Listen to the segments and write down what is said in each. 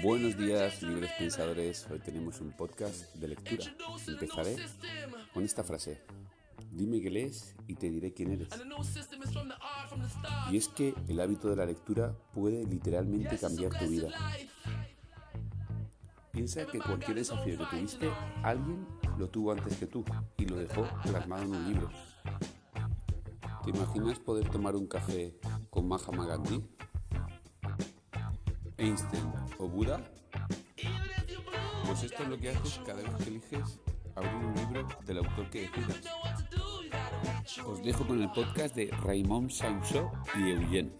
Buenos días, libres pensadores. Hoy tenemos un podcast de lectura. Empezaré con esta frase. Dime qué lees y te diré quién eres. Y es que el hábito de la lectura puede literalmente cambiar tu vida. Piensa que cualquier desafío que tuviste, alguien lo tuvo antes que tú y lo dejó plasmado en un libro. ¿Te imaginas poder tomar un café con Mahatma Gandhi? Einstein o Buda? Pues esto es lo que haces cada vez que eliges abrir libro del autor que decidas. Os dejo con el podcast de Raymond Sancho y Eugene.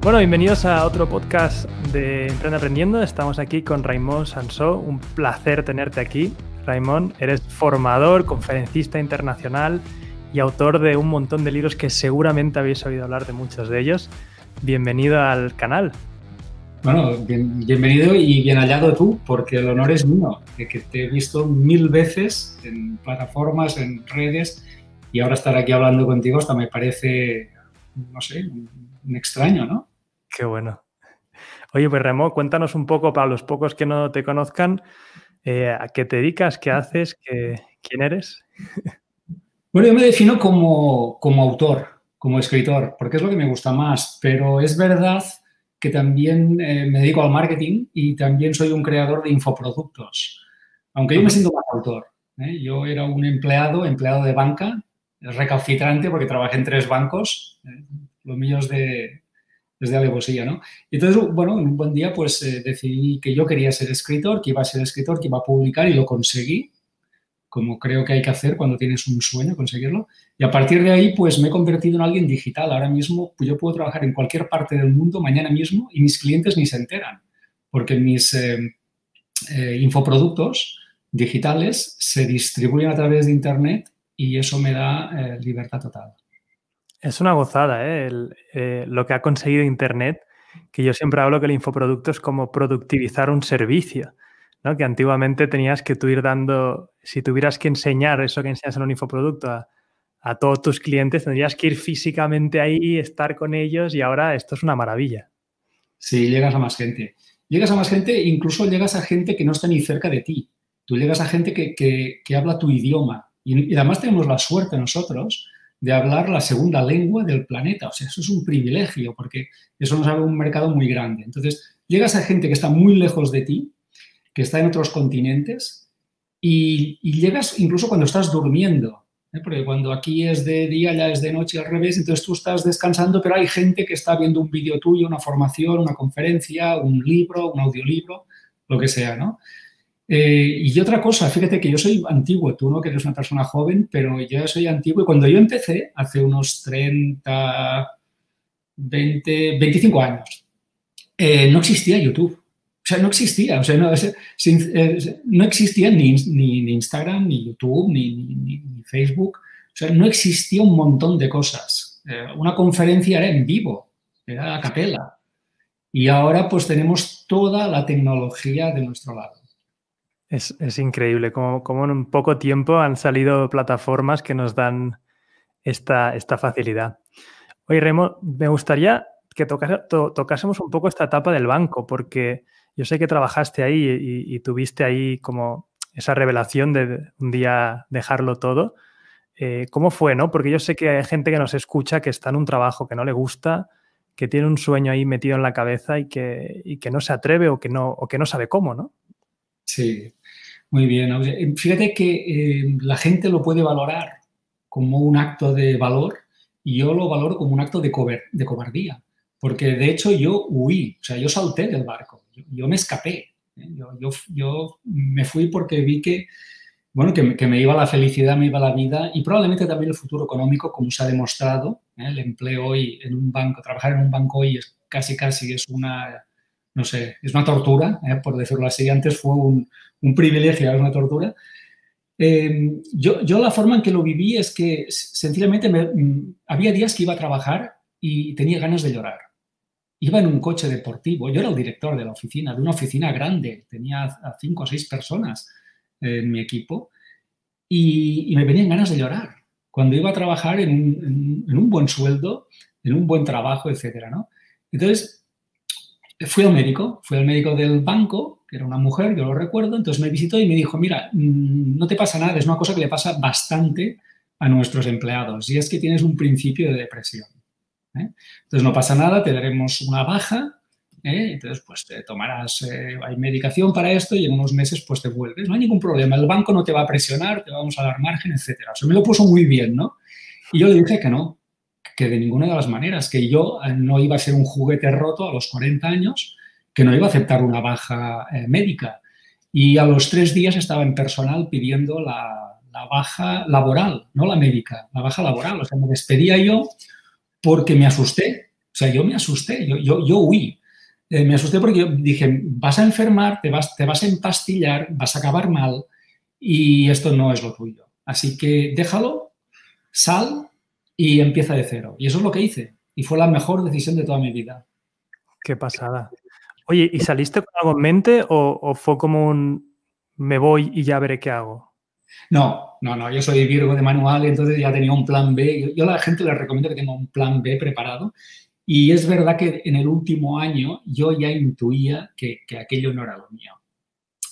Bueno, bienvenidos a otro podcast de Emprende Aprendiendo. Estamos aquí con Raymond Sansó. Un placer tenerte aquí. Raymond, eres formador, conferencista internacional y autor de un montón de libros que seguramente habéis oído hablar de muchos de ellos. Bienvenido al canal. Bueno, bienvenido y bien hallado tú, porque el honor es mío, de que te he visto mil veces en plataformas, en redes, y ahora estar aquí hablando contigo hasta me parece, no sé, un extraño, ¿no? Qué bueno. Oye, pues Remo, cuéntanos un poco para los pocos que no te conozcan, eh, ¿A qué te dedicas? ¿Qué haces? ¿Quién eres? Bueno, yo me defino como, autor, como escritor, porque es lo que me gusta más, pero es verdad que también eh, me dedico al marketing y también soy un creador de infoproductos, aunque yo me siento más autor. ¿eh? Yo era un empleado, empleado de banca, recalcitrante porque trabajé en tres bancos, los míos de, desde alevosía, ¿no? Y entonces, bueno, un buen día pues eh, decidí que yo quería ser escritor, que iba a ser escritor, que iba a publicar y lo conseguí, como creo que hay que hacer cuando tienes un sueño, conseguirlo. Y a partir de ahí pues me he convertido en alguien digital. Ahora mismo pues, yo puedo trabajar en cualquier parte del mundo mañana mismo y mis clientes ni se enteran, porque mis eh, eh, infoproductos digitales se distribuyen a través de Internet y eso me da libertad total. Es una gozada, ¿eh? ¿eh? lo que ha conseguido Internet, que yo siempre hablo que el infoproducto es como productivizar un servicio, ¿no? Que antiguamente tenías que tú ir dando, si tuvieras que enseñar eso que enseñas en un infoproducto a, todos tus clientes, tendrías que ir físicamente ahí, estar con ellos y ahora esto es una maravilla. Sí, llegas a más gente. Llegas a más gente, incluso llegas a gente que no está ni cerca de ti. Tú llegas a gente que, habla tu idioma. Y además tenemos la suerte nosotros de hablar la segunda lengua del planeta. O sea, eso es un privilegio porque eso nos abre un mercado muy grande. Entonces, llegas a gente que está muy lejos de ti, que está en otros continentes y, llegas incluso cuando estás durmiendo. ¿eh? Porque cuando aquí es de día, ya es de noche al revés, entonces tú estás descansando, pero hay gente que está viendo un vídeo tuyo, una formación, una conferencia, un libro, un audiolibro, lo que sea, ¿no? Eh, y otra cosa, fíjate que yo soy antiguo, tú no que eres una persona joven, pero yo soy antiguo y cuando yo empecé, hace unos 30, 20, 25 años, eh, no existía YouTube. O sea, no existía. O sea, no, eh, no existía ni, Instagram, ni YouTube, ni, ni, Facebook. O sea, no existía un montón de cosas. una conferencia era en vivo, era a capela. Y ahora pues tenemos toda la tecnología de nuestro lado. Es, increíble cómo, en un poco tiempo han salido plataformas que nos dan esta, esta facilidad. Oye, Remo, me gustaría que tocásemos un poco esta etapa del banco, porque yo sé que trabajaste ahí y, tuviste ahí como esa revelación de un día dejarlo todo. Eh, ¿Cómo fue, no? Porque yo sé que hay gente que nos escucha que está en un trabajo que no le gusta, que tiene un sueño ahí metido en la cabeza y que, y que no se atreve o que no, o que no sabe cómo, ¿no? Sí, muy bien. Eh, fíjate que eh, la gente lo puede valorar como un acto de valor y yo lo valoro como un acto de, cobardía, porque de hecho yo huí, o sea, yo salté del barco, yo, me escapé, ¿eh? yo, me fui porque vi que, bueno, que, que, me iba la felicidad, me iba la vida y probablemente también el futuro económico, como se ha demostrado, el empleo hoy en un banco, trabajar en un banco hoy es casi, casi es una no sé, es una tortura, ¿eh? por decirlo así. Antes fue un, privilegio, ahora una tortura. Eh, yo, yo, la forma en que lo viví es que sencillamente mm, había días que iba a trabajar y tenía ganas de llorar. Iba en un coche deportivo, yo era el director de la oficina, de una oficina grande, tenía a cinco o seis personas en mi equipo y, me venían ganas de llorar cuando iba a trabajar en un, buen sueldo, en un buen trabajo, etcétera, ¿no? Entonces, fui al médico, fui al médico del banco, que era una mujer, yo lo recuerdo, entonces me visitó y me dijo, mira, mm, no te pasa nada, es una cosa que le pasa bastante a nuestros empleados y es que tienes un principio de depresión. ¿eh? Entonces no pasa nada, te daremos una baja, ¿eh? entonces pues te tomarás, eh, hay medicación para esto y en unos meses pues te vuelves, no hay ningún problema, el banco no te va a presionar, te vamos a dar margen, etcétera. O sea, me lo puso muy bien, ¿no? Y yo le dije que no, que de ninguna de las maneras, que yo no iba a ser un juguete roto a los 40 años, que no iba a aceptar una baja médica. Y a los tres días estaba en personal pidiendo la, la baja laboral, no la médica, la baja laboral. O sea, me despedía yo porque me asusté. O sea, yo me asusté, yo, yo, yo huí. Eh, me asusté porque yo dije, vas a enfermar, te vas, te vas a empastillar, vas a acabar mal y esto no es lo tuyo. Así que déjalo, sal y empieza de cero. Y eso es lo que hice. Y fue la mejor decisión de toda mi vida. Qué pasada. Oye, ¿y saliste con algo en mente o, o fue como un me voy y ya veré qué hago? No, no, no, yo soy Virgo de manual, entonces ya tenía un plan B. Yo, a la gente les recomiendo que tenga un plan B preparado. Y es verdad que en el último año yo ya intuía que, que aquello no era lo mío,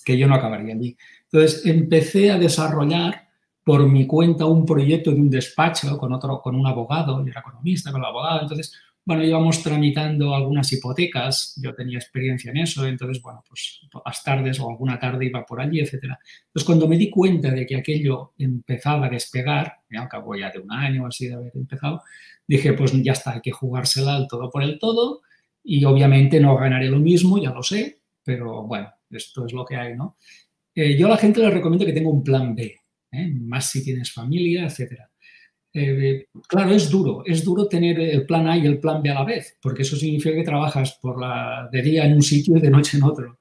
que yo no acabaría allí. Entonces empecé a desarrollar por mi cuenta un proyecto de un despacho con otro, con un abogado, yo era economista con el abogado, entonces bueno, íbamos tramitando algunas hipotecas, yo tenía experiencia en eso, entonces, bueno, pues las tardes o alguna tarde iba por allí, etcétera. Entonces, cuando me di cuenta de que aquello empezaba a despegar, al cabo ya de un año así de haber empezado, dije, pues ya está, hay que jugársela al todo por el todo y obviamente no ganaré lo mismo, ya lo sé, pero bueno, esto es lo que hay, ¿no? Eh, yo a la gente le recomiendo que tenga un plan B, ¿eh? más si tienes familia, etcétera. Eh, claro, es duro, es duro tener el plan A y el plan B a la vez, porque eso significa que trabajas por la, de día en un sitio y de noche en otro.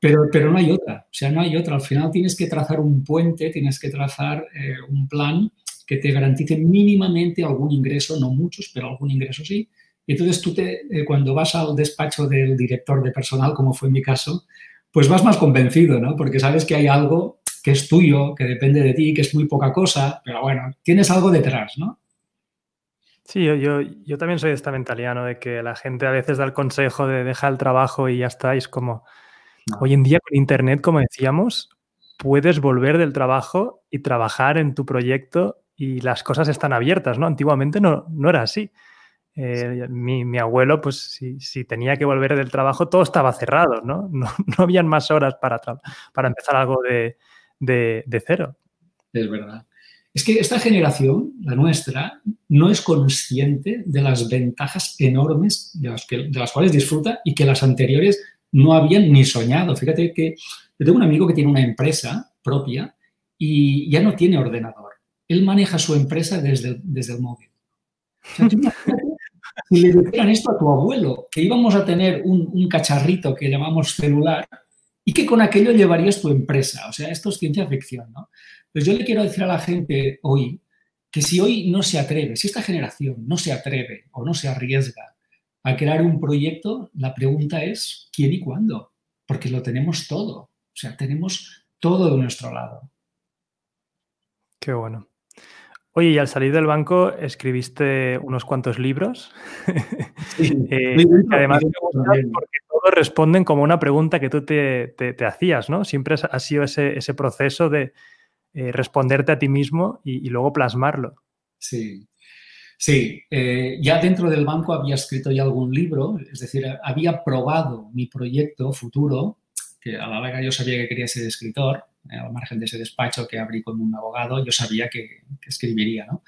Pero, pero no hay otra, o sea, no hay otra. Al final tienes que trazar un puente, tienes que trazar eh, un plan que te garantice mínimamente algún ingreso, no muchos, pero algún ingreso sí. Y entonces tú te, eh, cuando vas al despacho del director de personal, como fue en mi caso, pues vas más convencido, ¿no? Porque sabes que hay algo que es tuyo, que depende de ti, que es muy poca cosa, pero bueno, tienes algo detrás, ¿no? Sí, yo, yo, también soy de esta mentalidad, ¿no? De que la gente a veces da el consejo de dejar el trabajo y ya está. Y es como, hoy en día con Internet, como decíamos, puedes volver del trabajo y trabajar en tu proyecto y las cosas están abiertas, ¿no? Antiguamente no, no era así. Eh, mi, abuelo, pues si, tenía que volver del trabajo, todo estaba cerrado, ¿no? No, no habían más horas para, para empezar algo de, de, cero. Es verdad. Es que esta generación, la nuestra, no es consciente de las ventajas enormes de las, que, de las cuales disfruta y que las anteriores no habían ni soñado. Fíjate que yo tengo un amigo que tiene una empresa propia y ya no tiene ordenador. Él maneja su empresa desde, desde el móvil. si le dijeran esto a tu abuelo, que íbamos a tener un cacharrito que llamamos celular, y que con aquello llevarías tu empresa. O sea, esto es ciencia ficción, ¿no? Pues yo le quiero decir a la gente hoy que si hoy no se atreve, si esta generación no se atreve o no se arriesga a crear un proyecto, la pregunta es ¿quién y cuándo? Porque lo tenemos todo. O sea, tenemos todo de nuestro lado. Qué bueno. Oye, y al salir del banco escribiste unos cuantos libros. Sí, eh, además porque todos responden como una pregunta que tú te, hacías, ¿no? Siempre ha sido ese, proceso de eh, responderte a ti mismo y, luego plasmarlo. Sí. Sí, eh, ya dentro del banco había escrito ya algún libro, es decir, había probado mi proyecto futuro, que a la larga yo sabía que quería ser escritor, eh, al margen de ese despacho que abrí con un abogado, yo sabía que, escribiría, ¿no?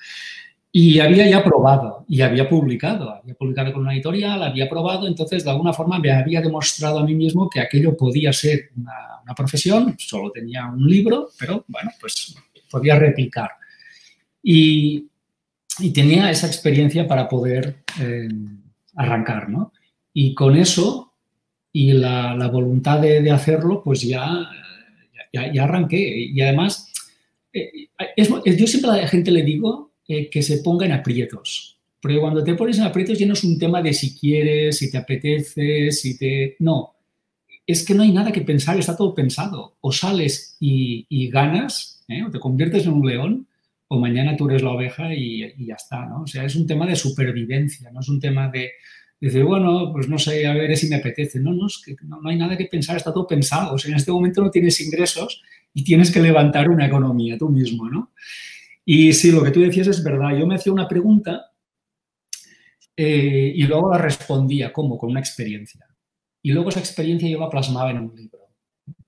Y había ya probado y había publicado, había publicado con una editorial, había probado, entonces de alguna forma me había demostrado a mí mismo que aquello podía ser una, profesión, solo tenía un libro, pero bueno, pues podía replicar. Y, tenía esa experiencia para poder eh, arrancar, ¿no? Y con eso y la, voluntad de, de, hacerlo, pues ya ya, arranqué. Y además, eh, yo siempre a la gente le digo eh, que se ponga en aprietos. Porque cuando te pones en aprietos ya no es un tema de si quieres, si te apetece, si te... No, es que no hay nada que pensar, está todo pensado. O sales y, ganas, ¿eh? o te conviertes en un león, o mañana tú eres la oveja y, ya está, ¿no? O sea, es un tema de supervivencia, no es un tema de, decir, bueno, pues no sé, a ver si me apetece. No, no, es que no, hay nada que pensar, está todo pensado. O sea, en este momento no tienes ingresos y tienes que levantar una economía tú mismo, ¿no? Y sí, lo que tú decías es verdad. Yo me hacía una pregunta eh, y luego la respondía, ¿cómo? Con una experiencia. Y luego esa experiencia yo la plasmaba en un libro.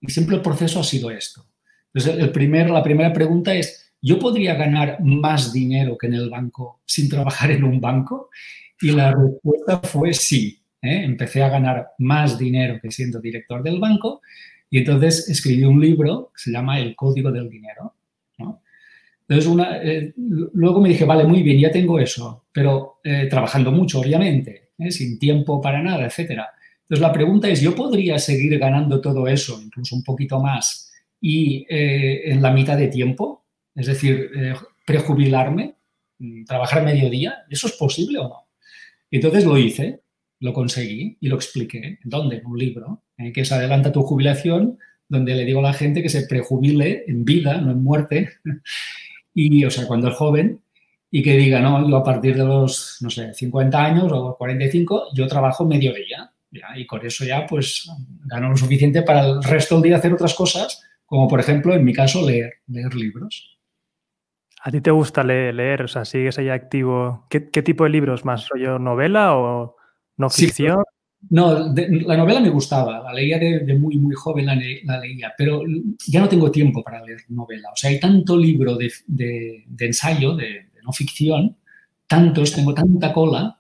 Y siempre el proceso ha sido esto. Entonces, el primer, la primera pregunta es, ¿yo podría ganar más dinero que en el banco sin trabajar en un banco? Y la respuesta fue sí. ¿eh? Empecé a ganar más dinero que siendo director del banco y entonces escribí un libro que se llama El Código del Dinero. Entonces, una, eh, luego me dije, vale, muy bien, ya tengo eso, pero eh, trabajando mucho, obviamente, sin tiempo para nada, etcétera. Entonces, la pregunta es, ¿yo podría seguir ganando todo eso, incluso un poquito más, y en la mitad de tiempo? Es decir, prejubilarme, mm, trabajar mediodía, ¿eso es posible o no? Entonces lo hice, lo conseguí y lo expliqué. ¿Dónde? En un libro, ¿eh? que se adelanta tu jubilación, donde le digo a la gente que se prejubile en vida, no en muerte, y, o sea, cuando es joven, y que diga, no, yo a partir de los, no sé, 50 años o 45, yo trabajo medio día, y con eso ya, pues, gano lo suficiente para el resto del día hacer otras cosas, como por ejemplo, en mi caso, leer, leer libros. ¿A ti te gusta leer? O sea, ¿sigues ahí activo? ¿Qué, tipo de libros más? ¿Rollo novela o no ficción? no, la novela me gustaba, la leía de, muy, muy joven, la, leía, pero ya no tengo tiempo para leer novela. O sea, hay tanto libro de, ensayo, de, no ficción, tantos, tengo tanta cola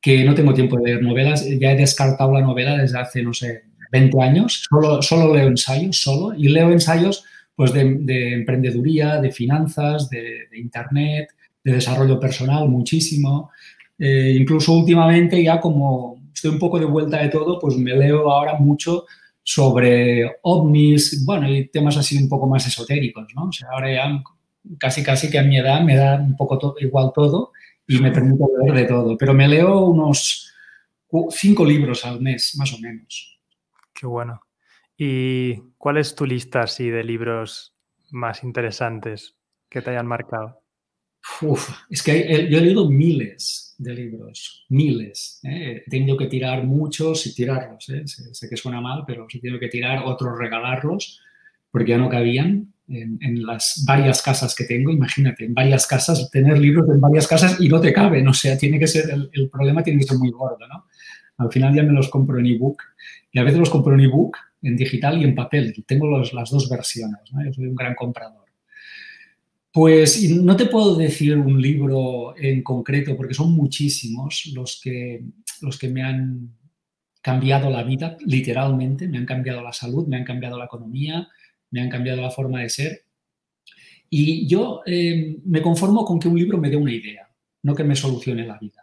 que no tengo tiempo de leer novelas. Ya he descartado la novela desde hace, no sé, 20 años. Solo, solo leo ensayos, solo. Y leo ensayos pues de, emprendeduría, de finanzas, de, internet, de desarrollo personal, muchísimo. Eh, incluso últimamente ya como estoy un poco de vuelta de todo, pues me leo ahora mucho sobre ovnis, bueno, y temas así un poco más esotéricos, ¿no? O sea, ahora ya casi casi que a mi edad me da un poco igual todo y me permite leer de todo, pero me leo unos cinco libros al mes, más o menos. Qué bueno. ¿Y cuál es tu lista así de libros más interesantes que te hayan marcado? Uf, es que yo he leído miles de libros, miles. ¿eh? He tenido que tirar muchos y tirarlos. ¿eh? Sé, que suena mal, pero he tenido que tirar otros, regalarlos, porque ya no cabían en, las varias casas que tengo. Imagínate, en varias casas, tener libros en varias casas y no te caben. O sea, tiene que ser, el, el problema tiene que ser muy gordo, ¿no? Al final ya me los compro en ebook y a veces los compro en ebook en digital y en papel. Tengo las dos versiones, soy un gran comprador. Pues no te puedo decir un libro en concreto porque son muchísimos los que, los que me han cambiado la vida, literalmente, me han cambiado la salud, me han cambiado la economía, me han cambiado la forma de ser. Y yo eh, me conformo con que un libro me dé una idea, no que me solucione la vida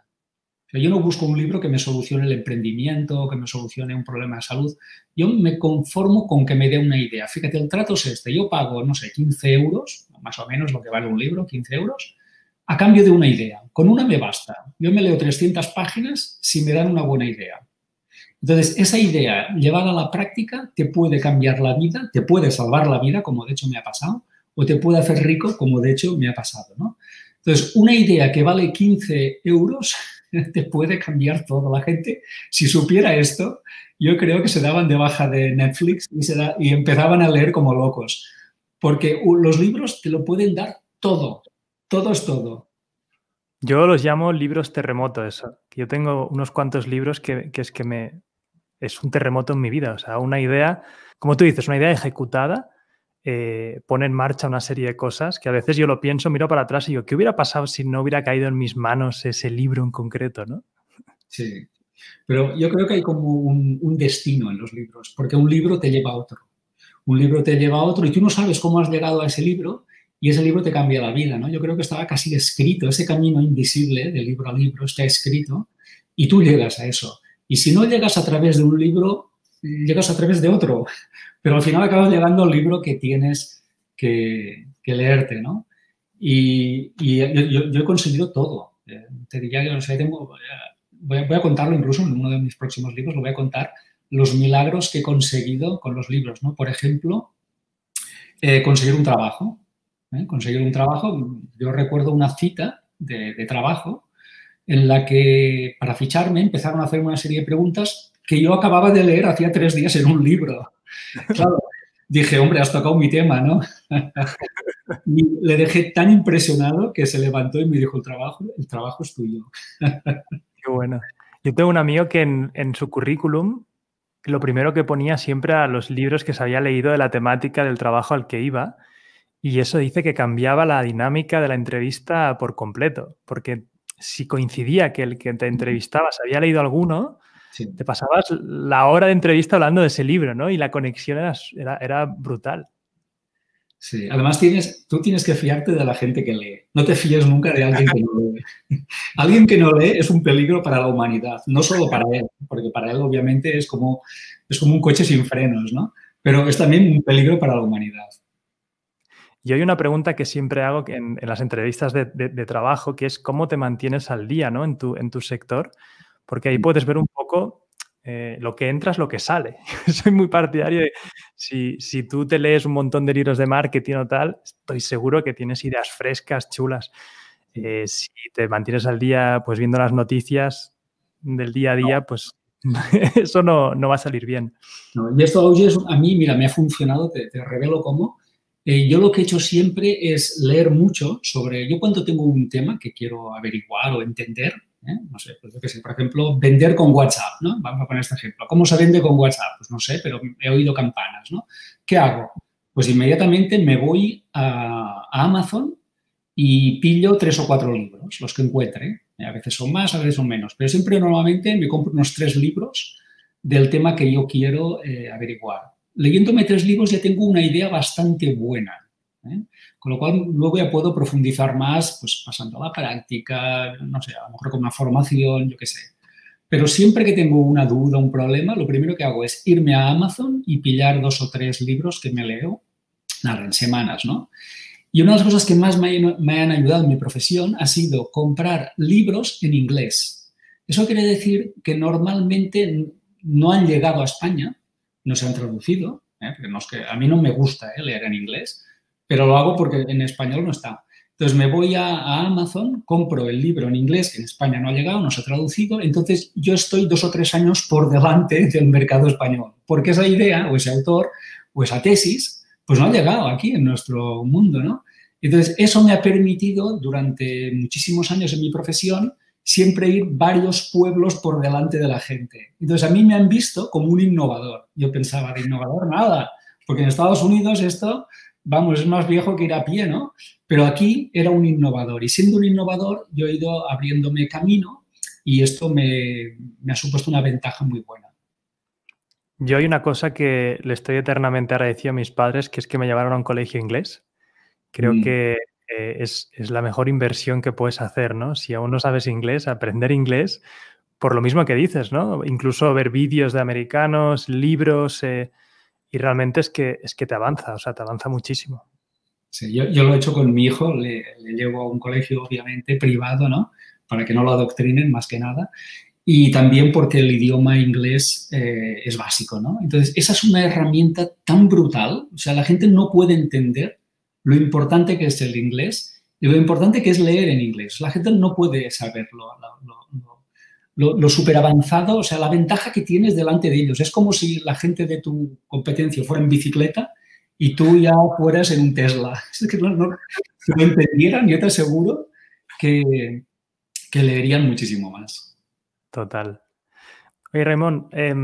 yo no busco un libro que me solucione el emprendimiento, que me solucione un problema de salud. Yo me conformo con que me dé una idea. Fíjate, el trato es este. Yo pago, no sé, 15 euros, más o menos lo que vale un libro, 15 euros, a cambio de una idea. Con una me basta. Yo me leo 300 páginas si me dan una buena idea. Entonces, esa idea llevada a la práctica te puede cambiar la vida, te puede salvar la vida, como de hecho me ha pasado, o te puede hacer rico, como de hecho me ha pasado. ¿no? Entonces, una idea que vale 15 euros te puede cambiar todo. La gente, si supiera esto, yo creo que se daban de baja de Netflix y, y empezaban a leer como locos. Porque los libros te lo pueden dar todo. Todo es todo. Yo los llamo libros terremotos. Yo tengo unos cuantos libros que, que, es que me es un terremoto en mi vida. O sea, una idea, como tú dices, una idea ejecutada eh, pone en marcha una serie de cosas que a veces yo lo pienso, miro para atrás y digo, ¿qué hubiera pasado si no hubiera caído en mis manos ese libro en concreto? ¿no? Sí, pero yo creo que hay como un, destino en los libros, porque un libro te lleva a otro. Un libro te lleva a otro y tú no sabes cómo has llegado a ese libro y ese libro te cambia la vida, ¿no? Yo creo que estaba casi escrito, ese camino invisible de libro a libro está escrito y tú llegas a eso. Y si no llegas a través de un libro, llegas a través de otro. Pero al final acabas llegando al libro que tienes que, leerte, ¿no? Y, yo, he conseguido todo. Eh, te diría que, no sé, tengo, voy, a, contarlo incluso en uno de mis próximos libros, lo voy a contar, los milagros que he conseguido con los libros, ¿no? Por ejemplo, eh, conseguir un trabajo. ¿eh? conseguir un trabajo. Yo recuerdo una cita de, de trabajo en la que para ficharme empezaron a hacer una serie de preguntas que yo acababa de leer hacía tres días en un libro. Claro, dije, hombre, has tocado mi tema, ¿no? y le dejé tan impresionado que se levantó y me dijo, el trabajo, el trabajo es tuyo. Qué bueno. Yo tengo un amigo que en, en, su currículum lo primero que ponía siempre a los libros que se había leído de la temática del trabajo al que iba y eso dice que cambiaba la dinámica de la entrevista por completo, porque si coincidía que el que te entrevistabas había leído alguno, sí. te pasabas la hora de entrevista hablando de ese libro, ¿no? Y la conexión era, era, era, brutal. Sí, además tienes, tú tienes que fiarte de la gente que lee. No te fíes nunca de alguien que no lee. alguien que no lee es un peligro para la humanidad, no solo para él, porque para él obviamente es como, es como un coche sin frenos, ¿no? Pero es también un peligro para la humanidad. Y hay una pregunta que siempre hago en, en las entrevistas de, de, de, trabajo, que es cómo te mantienes al día ¿no? en, tu, en tu sector, porque ahí puedes ver un poco eh, lo que entra es lo que sale. Soy muy partidario de, si, si, tú te lees un montón de libros de marketing o tal, estoy seguro que tienes ideas frescas, chulas. Eh, si te mantienes al día pues viendo las noticias del día a día, pues eso no, no, va a salir bien. No, y esto, Auge, a mí, mira, me ha funcionado, te, te revelo cómo eh, yo lo que he hecho siempre es leer mucho sobre, yo cuando tengo un tema que quiero averiguar o entender, ¿eh? no sé, pues yo qué sé, por ejemplo, vender con WhatsApp, ¿no? Vamos a poner este ejemplo. ¿Cómo se vende con WhatsApp? Pues no sé, pero he oído campanas, ¿no? ¿Qué hago? Pues inmediatamente me voy a, Amazon y pillo tres o cuatro libros, los que encuentre. ¿eh? A veces son más, a veces son menos, pero siempre normalmente me compro unos tres libros del tema que yo quiero eh, averiguar leyéndome tres libros ya tengo una idea bastante buena. ¿Eh? Con lo cual luego ya puedo profundizar más, pues pasando a la práctica, no sé, a lo mejor con una formación, yo qué sé. Pero siempre que tengo una duda, un problema, lo primero que hago es irme a Amazon y pillar dos o tres libros que me leo, nada, en semanas, ¿no? Y una de las cosas que más me, han ayudado en mi profesión ha sido comprar libros en inglés. Eso quiere decir que normalmente no han llegado a España, no se han traducido, ¿eh? no es que, a mí no me gusta ¿eh? leer en inglés, pero lo hago porque en español no está. Entonces me voy a, Amazon, compro el libro en inglés que en España no ha llegado, no se ha traducido, entonces yo estoy dos o tres años por delante del mercado español, porque esa idea o ese autor o esa tesis pues no ha llegado aquí en nuestro mundo, ¿no? Entonces eso me ha permitido durante muchísimos años en mi profesión siempre ir varios pueblos por delante de la gente. Entonces, a mí me han visto como un innovador. Yo pensaba, de innovador nada, porque en Estados Unidos esto, vamos, es más viejo que ir a pie, ¿no? Pero aquí era un innovador y siendo un innovador yo he ido abriéndome camino y esto me, me ha supuesto una ventaja muy buena. Yo hay una cosa que le estoy eternamente agradecido a mis padres, que es que me llevaron a un colegio inglés. Creo mm. que eh, es, es, la mejor inversión que puedes hacer, ¿no? Si aún no sabes inglés, aprender inglés, por lo mismo que dices, ¿no? Incluso ver vídeos de americanos, libros, eh, y realmente es que, es que te avanza, o sea, te avanza muchísimo. Sí, yo, yo lo he hecho con mi hijo, le, le, llevo a un colegio obviamente privado, ¿no? Para que no lo adoctrinen más que nada. Y también porque el idioma inglés eh, es básico, ¿no? Entonces, esa es una herramienta tan brutal, o sea, la gente no puede entender lo importante que es el inglés y lo importante que es leer en inglés. La gente no puede saberlo, lo, lo, lo, lo súper avanzado, o sea, la ventaja que tienes delante de ellos. Es como si la gente de tu competencia fuera en bicicleta y tú ya fueras en un Tesla. Es que no, no, si lo entendieran, yo te aseguro que, que leerían muchísimo más. Total. Oye, Raymond, eh,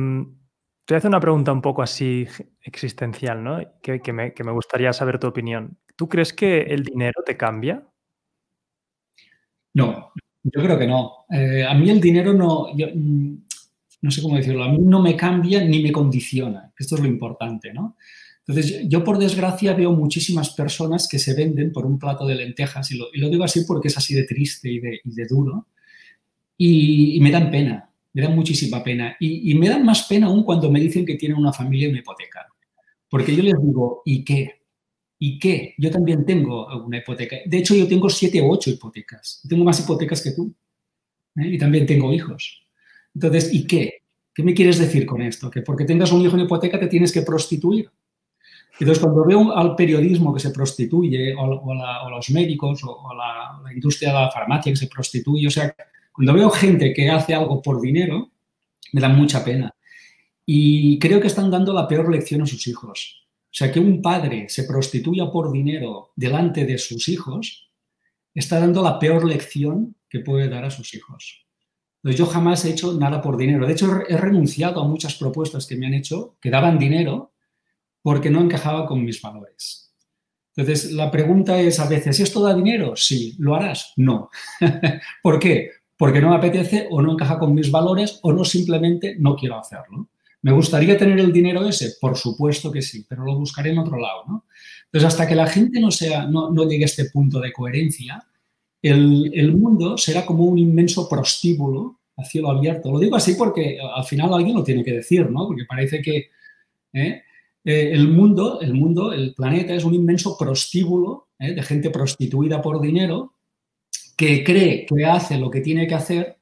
te voy a hacer una pregunta un poco así existencial, ¿no? Que, que, me, que, me, gustaría saber tu opinión. ¿Tú crees que el dinero te cambia? No, yo creo que no. Eh, a mí el dinero no, yo, mm, no sé cómo decirlo, a mí no me cambia ni me condiciona. Esto es lo importante, ¿no? Entonces, yo por desgracia veo muchísimas personas que se venden por un plato de lentejas, y lo, y lo digo así porque es así de triste y de, y de duro, y, y me dan pena me da muchísima pena. Y, me dan más pena aún cuando me dicen que tienen una familia y una hipoteca. Porque yo les digo, ¿y qué? ¿Y qué? Yo también tengo una hipoteca. De hecho, yo tengo siete o ocho hipotecas. Tengo más hipotecas que tú. ¿eh? Y también tengo hijos. Entonces, ¿y qué? ¿Qué me quieres decir con esto? ¿Que porque tengas un hijo en hipoteca te tienes que prostituir? Entonces, cuando veo al periodismo que se prostituye, o, los médicos, o, la, la, industria de la farmacia que se prostituye, o sea, cuando veo gente que hace algo por dinero, me da mucha pena. Y creo que están dando la peor lección a sus hijos. O sea, que un padre se prostituya por dinero delante de sus hijos, está dando la peor lección que puede dar a sus hijos. Yo jamás he hecho nada por dinero. De hecho, he renunciado a muchas propuestas que me han hecho, que daban dinero, porque no encajaba con mis valores. Entonces, la pregunta es a veces, ¿esto da dinero? Sí. ¿Lo harás? No. ¿Por qué? Porque no me apetece o no encaja con mis valores o no simplemente no quiero hacerlo. ¿Me gustaría tener el dinero ese? Por supuesto que sí, pero lo buscaré en otro lado. ¿no? Entonces, hasta que la gente no, sea, no, no llegue a este punto de coherencia, el, el, mundo será como un inmenso prostíbulo a cielo abierto. Lo digo así porque al final alguien lo tiene que decir, ¿no? Porque parece que ¿eh? Eh, el mundo, el mundo, el planeta es un inmenso prostíbulo ¿eh? de gente prostituida por dinero que cree que hace lo que tiene que hacer,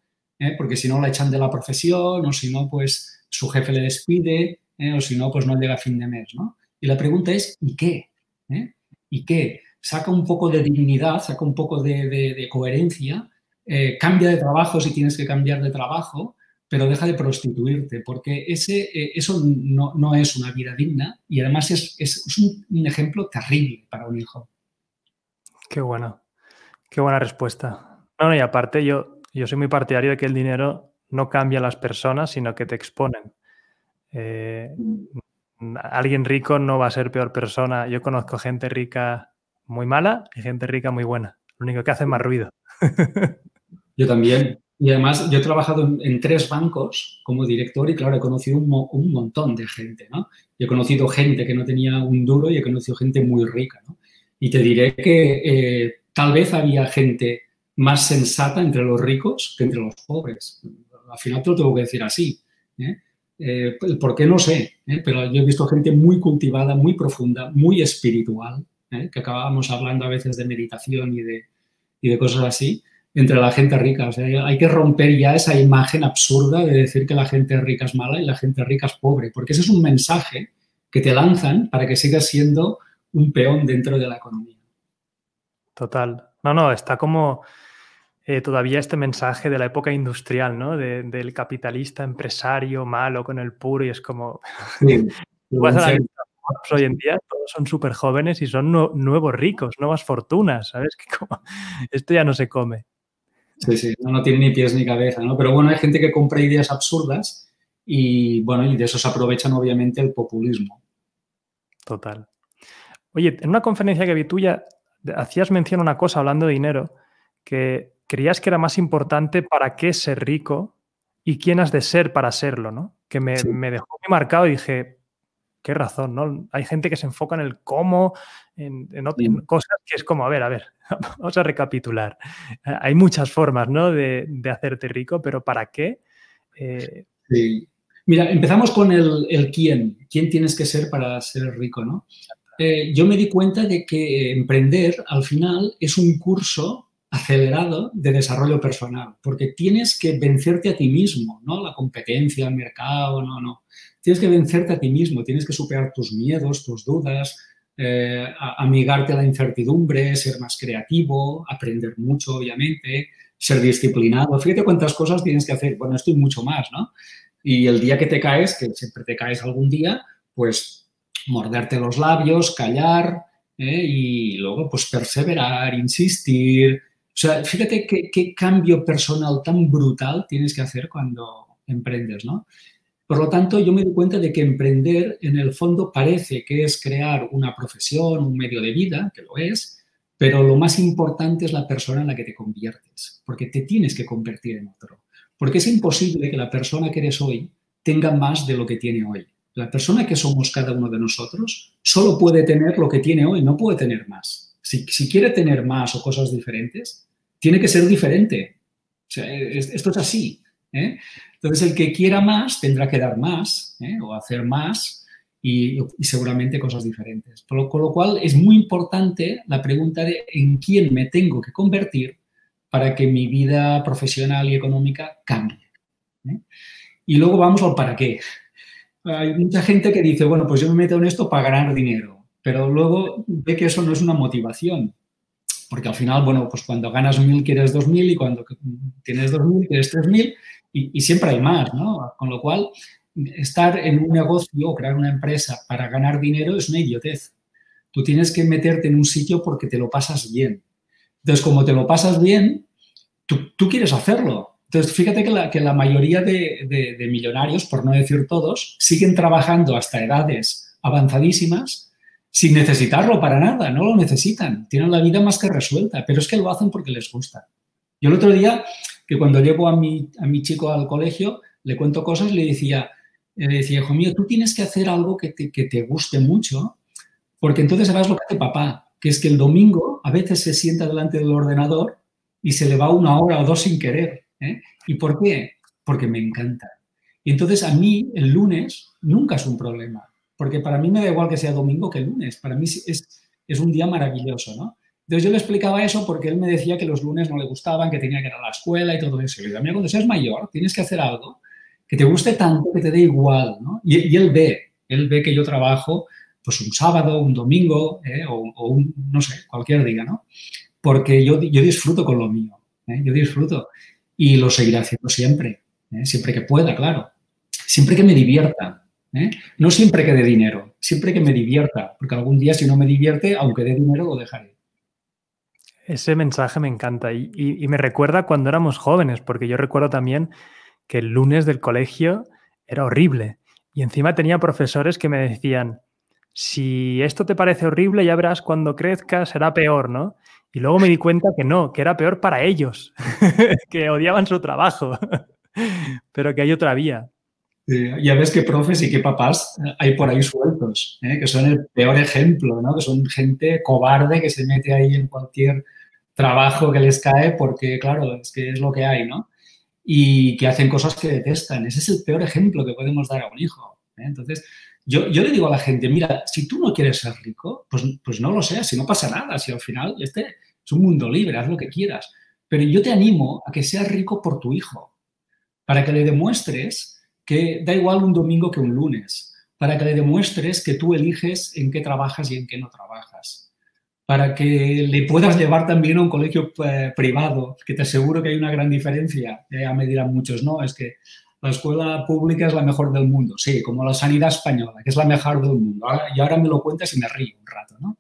porque si no la echan de la profesión o si no, pues su jefe le despide o si no, pues no llega a fin de mes, ¿no? Y la pregunta es, ¿y qué? ¿Y qué? Saca un poco de dignidad, saca un poco de, coherencia, cambia de trabajo si tienes que cambiar de trabajo, pero deja de prostituirte, porque ese, eh, eso no, es una vida digna y además es, un, ejemplo terrible para un hijo. Qué bueno, qué buena respuesta. No, y aparte yo, yo soy muy partidario de que el dinero no cambia a las personas, sino que te exponen. Eh, alguien rico no va a ser peor persona. Yo conozco gente rica muy mala y gente rica muy buena. Lo único que hace es más ruido. Yo también. Y además yo he trabajado en, tres bancos como director y claro, he conocido un, montón de gente, ¿no? he conocido gente que no tenía un duro y he conocido gente muy rica, ¿no? Y te diré que eh, tal vez había gente más sensata entre los ricos que entre los pobres. Al final te lo tengo que decir así. ¿eh? Eh, ¿Por qué no sé? Pero yo he visto gente muy cultivada, muy profunda, muy espiritual, que acabábamos hablando a veces de meditación y de, y de cosas así entre la gente rica. O sea, hay que romper ya esa imagen absurda de decir que la gente rica es mala y la gente rica es pobre, porque ese es un mensaje que te lanzan para que sigas siendo un peón dentro de la economía. Total. No, no, está como eh, todavía este mensaje de la época industrial, ¿no? del capitalista empresario malo con el puro y es como... Sí, hoy en día todos son súper jóvenes y son nuevos ricos, nuevas fortunas, ¿sabes? Que como, esto ya no se come. Sí, sí, no, tiene ni pies ni cabeza, ¿no? Pero bueno, hay gente que compra ideas absurdas y bueno, y de eso se aprovechan obviamente el populismo. Total. Oye, en una conferencia que vi tuya, hacías mención a una cosa hablando de dinero, que creías que era más importante para qué ser rico y quién has de ser para serlo, ¿no? Que me, me dejó muy marcado y dije, qué razón, ¿no? Hay gente que se enfoca en el cómo, en, cosas que es como, a ver, a ver, vamos a recapitular. Hay muchas formas, ¿no? De, hacerte rico, pero ¿para qué? Eh, sí. Mira, empezamos con el, quién. ¿Quién tienes que ser para ser rico, no? Eh, yo me di cuenta de que emprender al final es un curso acelerado de desarrollo personal, porque tienes que vencerte a ti mismo, ¿no? La competencia, el mercado, no, no. Tienes que vencerte a ti mismo, tienes que superar tus miedos, tus dudas, eh, amigarte a la incertidumbre, ser más creativo, aprender mucho, obviamente, ser disciplinado. Fíjate cuántas cosas tienes que hacer. Bueno, esto y mucho más, ¿no? Y el día que te caes, que siempre te caes algún día, pues morderte los labios, callar ¿eh? y luego pues perseverar, insistir, o sea, fíjate qué, cambio personal tan brutal tienes que hacer cuando emprendes, ¿no? Por lo tanto, yo me doy cuenta de que emprender en el fondo parece que es crear una profesión, un medio de vida, que lo es, pero lo más importante es la persona en la que te conviertes, porque te tienes que convertir en otro. Porque es imposible que la persona que eres hoy tenga más de lo que tiene hoy. La persona que somos cada uno de nosotros solo puede tener lo que tiene hoy, no puede tener más. Si, quiere tener más o cosas diferentes, tiene que ser diferente. esto es así. ¿eh? Entonces, el que quiera más tendrá que dar más ¿eh? o hacer más y, seguramente cosas diferentes. con lo cual, es muy importante la pregunta de en quién me tengo que convertir para que mi vida profesional y económica cambie. ¿eh? Y luego vamos al para qué. Hay mucha gente que dice, bueno, pues yo me meto en esto para ganar dinero. Pero luego ve que eso no es una motivación. Porque al final, bueno, pues cuando ganas mil quieres dos mil y cuando tienes dos mil quieres tres mil y, siempre hay más, ¿no? Con lo cual, estar en un negocio o crear una empresa para ganar dinero es una idiotez. Tú tienes que meterte en un sitio porque te lo pasas bien. Entonces, como te lo pasas bien, tú, quieres hacerlo. Entonces, fíjate que la, que la mayoría de, de, millonarios, por no decir todos, siguen trabajando hasta edades avanzadísimas sin necesitarlo para nada, no lo necesitan, tienen la vida más que resuelta, pero es que lo hacen porque les gusta. Yo el otro día, que cuando llevo a mi, a mi chico al colegio, le cuento cosas, le decía, le decía, hijo mío, tú tienes que hacer algo que te, que te guste mucho, porque entonces sabes lo que hace papá, que es que el domingo a veces se sienta delante del ordenador y se le va una hora o dos sin querer. ¿eh? ¿Y por qué? Porque me encanta. Y entonces a mí el lunes nunca es un problema, porque para mí me da igual que sea domingo que lunes, para mí es, es un día maravilloso, ¿no? Entonces yo le explicaba eso porque él me decía que los lunes no le gustaban, que tenía que ir a la escuela y todo eso. Y le decía, cuando seas mayor tienes que hacer algo que te guste tanto que te dé igual, ¿no? Y, y él ve, él ve que yo trabajo pues un sábado, un domingo ¿eh? o, un, no sé, cualquier día, ¿no? porque yo, yo disfruto con lo mío, ¿eh? yo disfruto y lo seguiré haciendo siempre, ¿eh? siempre que pueda, claro, siempre que me divierta, ¿eh? no siempre que dé dinero, siempre que me divierta, porque algún día si no me divierte, aunque dé dinero, lo dejaré. Ese mensaje me encanta y, me recuerda cuando éramos jóvenes, porque yo recuerdo también que el lunes del colegio era horrible y encima tenía profesores que me decían, si esto te parece horrible, ya verás cuando crezca será peor, ¿no? Y luego me di cuenta que no, que era peor para ellos, que odiaban su trabajo, pero que hay otra vía. Ya ves qué profes y qué papás hay por ahí sueltos, ¿eh? que son el peor ejemplo, ¿no? que son gente cobarde que se mete ahí en cualquier trabajo que les cae porque, claro, es que es lo que hay, ¿no? Y que hacen cosas que detestan. Ese es el peor ejemplo que podemos dar a un hijo. ¿eh? Entonces, yo, yo, le digo a la gente, mira, si tú no quieres ser rico, pues, pues no lo seas, si no pasa nada, si al final este es un mundo libre, haz lo que quieras. Pero yo te animo a que seas rico por tu hijo, para que le demuestres que da igual un domingo que un lunes, para que le demuestres que tú eliges en qué trabajas y en qué no trabajas, para que le puedas llevar también a un colegio eh, privado, que te aseguro que hay una gran diferencia. Ya me dirán muchos, no, es que la escuela pública es la mejor del mundo, sí, como la sanidad española, que es la mejor del mundo. y ahora me lo cuentas y me río un rato, ¿no?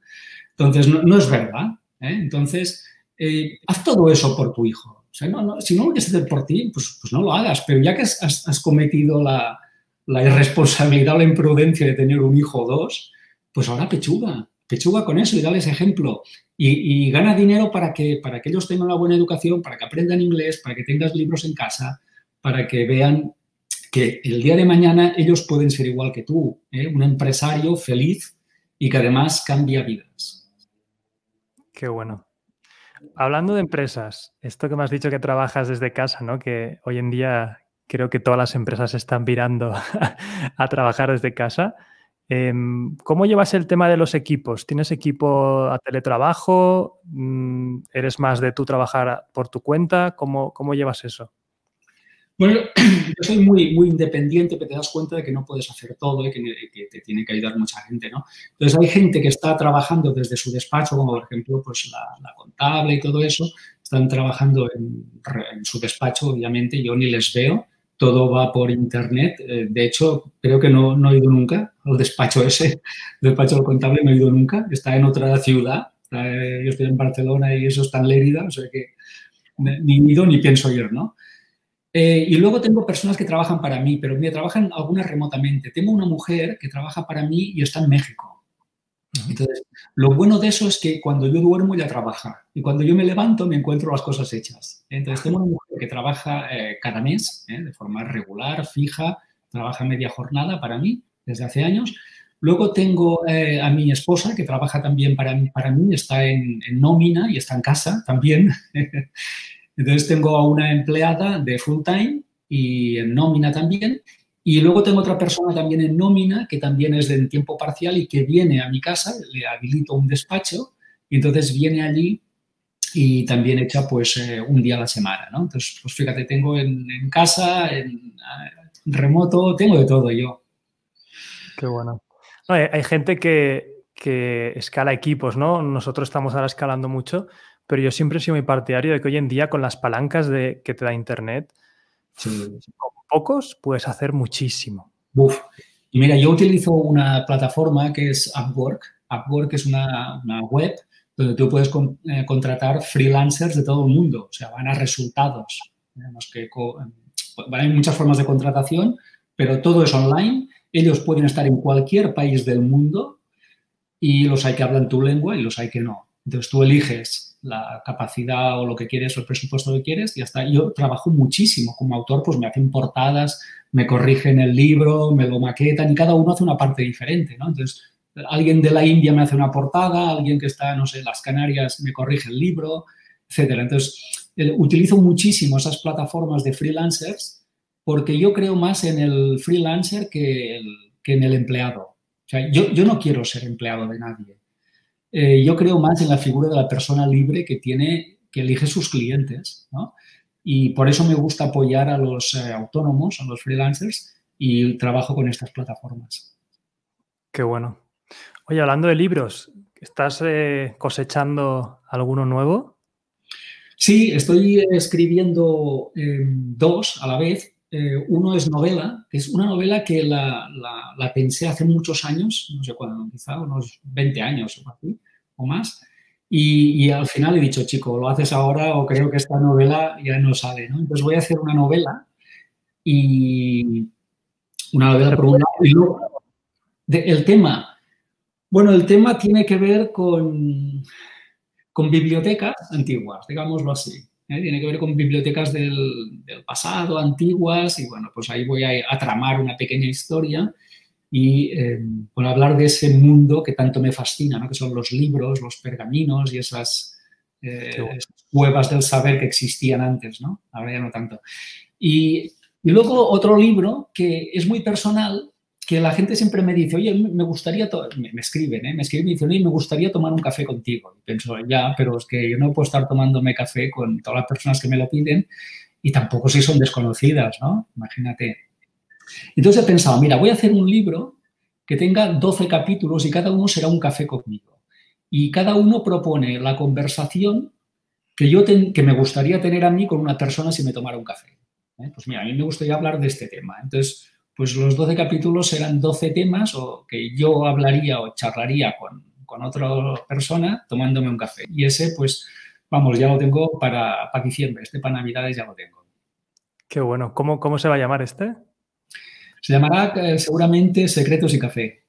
Entonces, no es verdad. ¿eh? Entonces, eh, haz todo eso por tu hijo. Si no lo quieres hacer por ti, pues, pues, no lo hagas. Pero ya que has, cometido la, irresponsabilidad o la imprudencia de tener un hijo o dos, pues ahora pechuga. Pechuga con eso y dale ese ejemplo. Y, gana dinero para que, para que ellos tengan una buena educación, para que aprendan inglés, para que tengas libros en casa, para que vean que el día de mañana ellos pueden ser igual que tú, ¿eh? un empresario feliz y que además cambia vidas. Qué bueno. Hablando de empresas, esto que me has dicho que trabajas desde casa, ¿no? Que hoy en día creo que todas las empresas están virando a trabajar desde casa. Em, ¿Cómo llevas el tema de los equipos? ¿Tienes equipo a teletrabajo? Mm, ¿Eres más de tú trabajar por tu cuenta? ¿Cómo, cómo llevas eso? Bueno, yo soy muy, muy independiente, pero te das cuenta de que no puedes hacer todo y que, te tiene que ayudar mucha gente, ¿no? Entonces, hay gente que está trabajando desde su despacho, como por ejemplo pues, la, contable y todo eso, están trabajando en, su despacho, obviamente, yo ni les veo, todo va por internet. Eh, de hecho, creo que no, no he ido nunca al despacho ese, el despacho del contable no he ido nunca, está en otra ciudad, yo estoy en Barcelona y eso está en Lérida, o sea que ni he ido ni pienso ir, ¿no? Eh, y luego tengo personas que trabajan para mí, pero me trabajan algunas remotamente. Tengo una mujer que trabaja para mí y está en México. Entonces, lo bueno de eso es que cuando yo duermo ella trabaja y cuando yo me levanto me encuentro las cosas hechas. Entonces, tengo una mujer que trabaja eh, cada mes eh, de forma regular, fija, trabaja media jornada para mí desde hace años. Luego tengo a mi esposa que trabaja también para mí, para mí está en, en nómina y está en casa también. Entonces tengo a una empleada de full time y en nómina también. Y luego tengo otra persona también en nómina que también es de tiempo parcial y que viene a mi casa, le habilito un despacho y entonces viene allí y también echa pues eh, un día a la semana, ¿no? Entonces, pues fíjate, tengo en, casa, en, remoto, tengo de todo yo. Qué bueno. hay, gente que, que escala equipos, ¿no? Nosotros estamos ahora escalando mucho, pero yo siempre he sido muy partidario de que hoy en día con las palancas de, que te da Internet, con pocos puedes hacer muchísimo. Uf. Y mira, yo utilizo una plataforma que es Upwork. Upwork es una, web donde tú puedes eh, contratar freelancers de todo el mundo, o sea, van a resultados. que hay muchas formas de contratación, pero todo es online. Ellos pueden estar en cualquier país del mundo y los hay que hablan tu lengua y los hay que no. Entonces tú eliges la capacidad o lo que quieres o el presupuesto que quieres y hasta yo trabajo muchísimo como autor, pues me hacen portadas, me corrigen el libro, me lo maquetan y cada uno hace una parte diferente, ¿no? Entonces, alguien de la India me hace una portada, alguien que está, no sé, en las Canarias me corrige el libro, etcétera. Entonces, utilizo muchísimo esas plataformas de freelancers porque yo creo más en el freelancer que, en el empleado. O sea, yo, yo no quiero ser empleado de nadie. Eh, yo creo más en la figura de la persona libre que tiene, que elige sus clientes, ¿no? Y por eso me gusta apoyar a los eh, autónomos, a los freelancers, y trabajo con estas plataformas. Qué bueno. Oye, hablando de libros, ¿estás eh, cosechando alguno nuevo? Sí, estoy escribiendo em, dos a la vez. Eh, uno es novela, es una novela que la, pensé hace muchos años, no sé cuándo, quizá unos 20 años o así, o más. Y, al final he dicho, chico, lo haces ahora o creo que esta novela ya no sale, ¿no? Entonces voy a hacer una novela y una novela por el tema, bueno, el tema tiene que ver con, con bibliotecas antiguas, digámoslo así. ¿Eh? Tiene que ver con bibliotecas del, pasado, antiguas, y bueno, pues ahí voy a, a tramar una pequeña historia y eh, hablar de ese mundo que tanto me fascina, ¿no? que son los libros, los pergaminos y esas, eh, cuevas del saber que existían antes, ¿no? ahora ya no tanto. Y, y, luego otro libro que es muy personal, que la gente siempre me dice, oye, me gustaría, me, escriben, ¿eh? me escriben y dicen, oye, me gustaría tomar un café contigo. Y pienso, ya, pero es que yo no puedo estar tomándome café con todas las personas que me lo piden y tampoco si son desconocidas, ¿no? Imagínate. Entonces he pensado, mira, voy a hacer un libro que tenga 12 capítulos y cada uno será un café conmigo. Y cada uno propone la conversación que, yo que me gustaría tener a mí con una persona si me tomara un café. ¿eh? Pues mira, a mí me gustaría hablar de este tema. Entonces, pues los 12 capítulos serán 12 temas o que yo hablaría o charlaría con, con otra persona tomándome un café. Y ese, pues, vamos, ya lo tengo para, para diciembre. Este para Navidades ya lo tengo. Qué bueno. ¿Cómo, cómo se va a llamar este? Se llamará eh, seguramente Secretos y Café.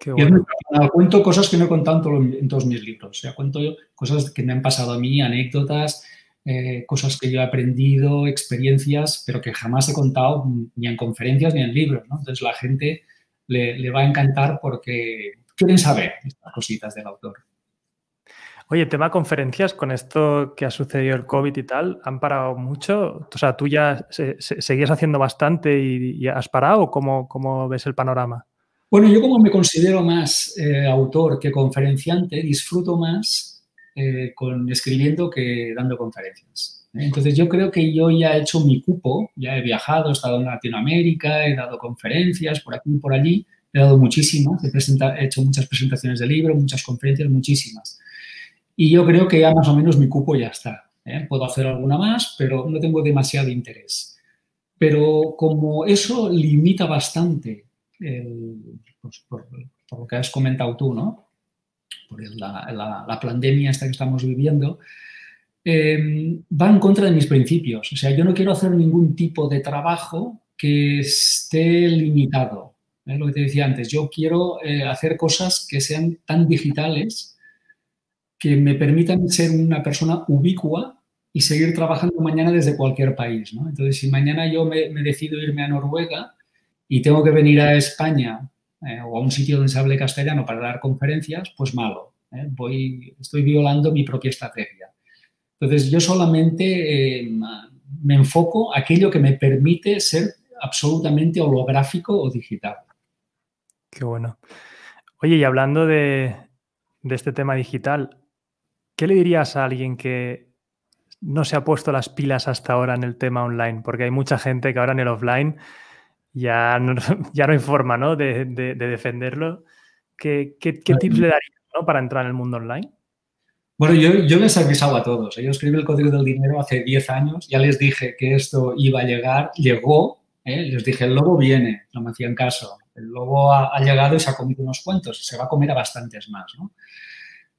Qué bueno. cuento cosas que no he contado en, todos mis libros. O sea, cuento cosas que me han pasado a mí, anécdotas, eh, cosas que yo he aprendido, experiencias, pero que jamás he contado ni en conferencias ni en libros. Entonces la gente le, le va a encantar porque quieren saber estas cositas del autor. Oye, tema conferencias, con esto que ha sucedido el COVID y tal, ¿han parado mucho? O sea, ¿tú ya seguías haciendo bastante y, has parado? ¿Cómo, ¿Cómo ves el panorama? Bueno, yo como me considero más eh, autor que conferenciante, disfruto más eh, con escribiendo que dando conferencias. Entonces yo creo que yo ya he hecho mi cupo, ya he viajado, he estado en Latinoamérica, he dado conferencias por aquí y por allí, he dado muchísimas, he hecho muchas presentaciones de libros, muchas conferencias, muchísimas. Y yo creo que ya más o menos mi cupo ya está. ¿eh? Puedo hacer alguna más, pero no tengo demasiado interés. Pero como eso limita bastante, pues, por, lo que has comentado tú, ¿no? Por la, la, pandemia esta que estamos viviendo, em, va en contra de mis principios. O sea, yo no quiero hacer ningún tipo de trabajo que esté limitado. ¿eh? Lo que te decía antes, yo quiero eh, hacer cosas que sean tan digitales que me permitan ser una persona ubicua y seguir trabajando mañana desde cualquier país. ¿no? Entonces, si mañana yo me, decido irme a Noruega y tengo que venir a España eh, o a un sitio donde se hable castellano para dar conferencias, pues malo. ¿eh? Voy, estoy violando mi propia estrategia. Entonces, yo solamente eh, me enfoco a aquello que me permite ser absolutamente holográfico o digital. Qué bueno. Oye, y hablando de, de este tema digital, ¿Qué le dirías a alguien que no se ha puesto las pilas hasta ahora en el tema online? Porque hay mucha gente que ahora en el offline ya no, ya no hay forma ¿no? De, defenderlo. ¿qué, tips le darías para entrar en el mundo online? Bueno, yo, yo, les he avisado a todos. Yo escribí el Código del Dinero hace 10 años, ya les dije que esto iba a llegar, llegó, ¿eh? les dije, el lobo viene, no me hacían caso. El lobo ha, llegado y se ha comido unos cuantos, se va a comer a bastantes más.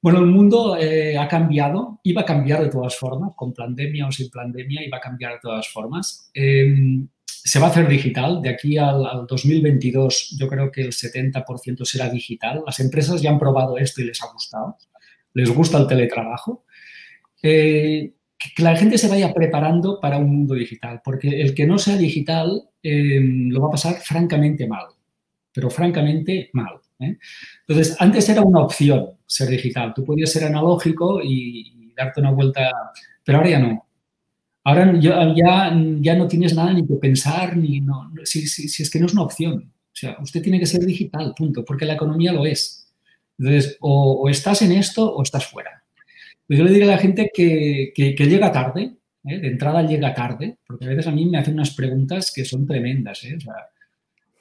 Bueno, el mundo eh, ha cambiado, iba a cambiar de todas formas, con pandemia o sin pandemia, iba a cambiar de todas formas. Em, se va a hacer digital. De aquí al, 2022 yo creo que el 70% será digital. Las empresas ya han probado esto y les ha gustado. Les gusta el teletrabajo. Eh, que la gente se vaya preparando para un mundo digital, porque el que no sea digital em, lo va a pasar francamente mal, pero francamente mal. ¿eh? Entonces, antes era una opción ser digital. Tú podías ser analógico y, darte una vuelta, pero ahora ya no. Ahora ya, ya, no tienes nada ni que pensar, ni no, si, si, es que no es una opción. O sea, usted tiene que ser digital, punto, porque la economía lo es. Entonces, o, estás en esto o estás fuera. Pues yo le diría a la gente que, que, llega tarde, ¿eh? de entrada llega tarde, porque a veces a mí me hacen unas preguntas que son tremendas. ¿eh? O sea,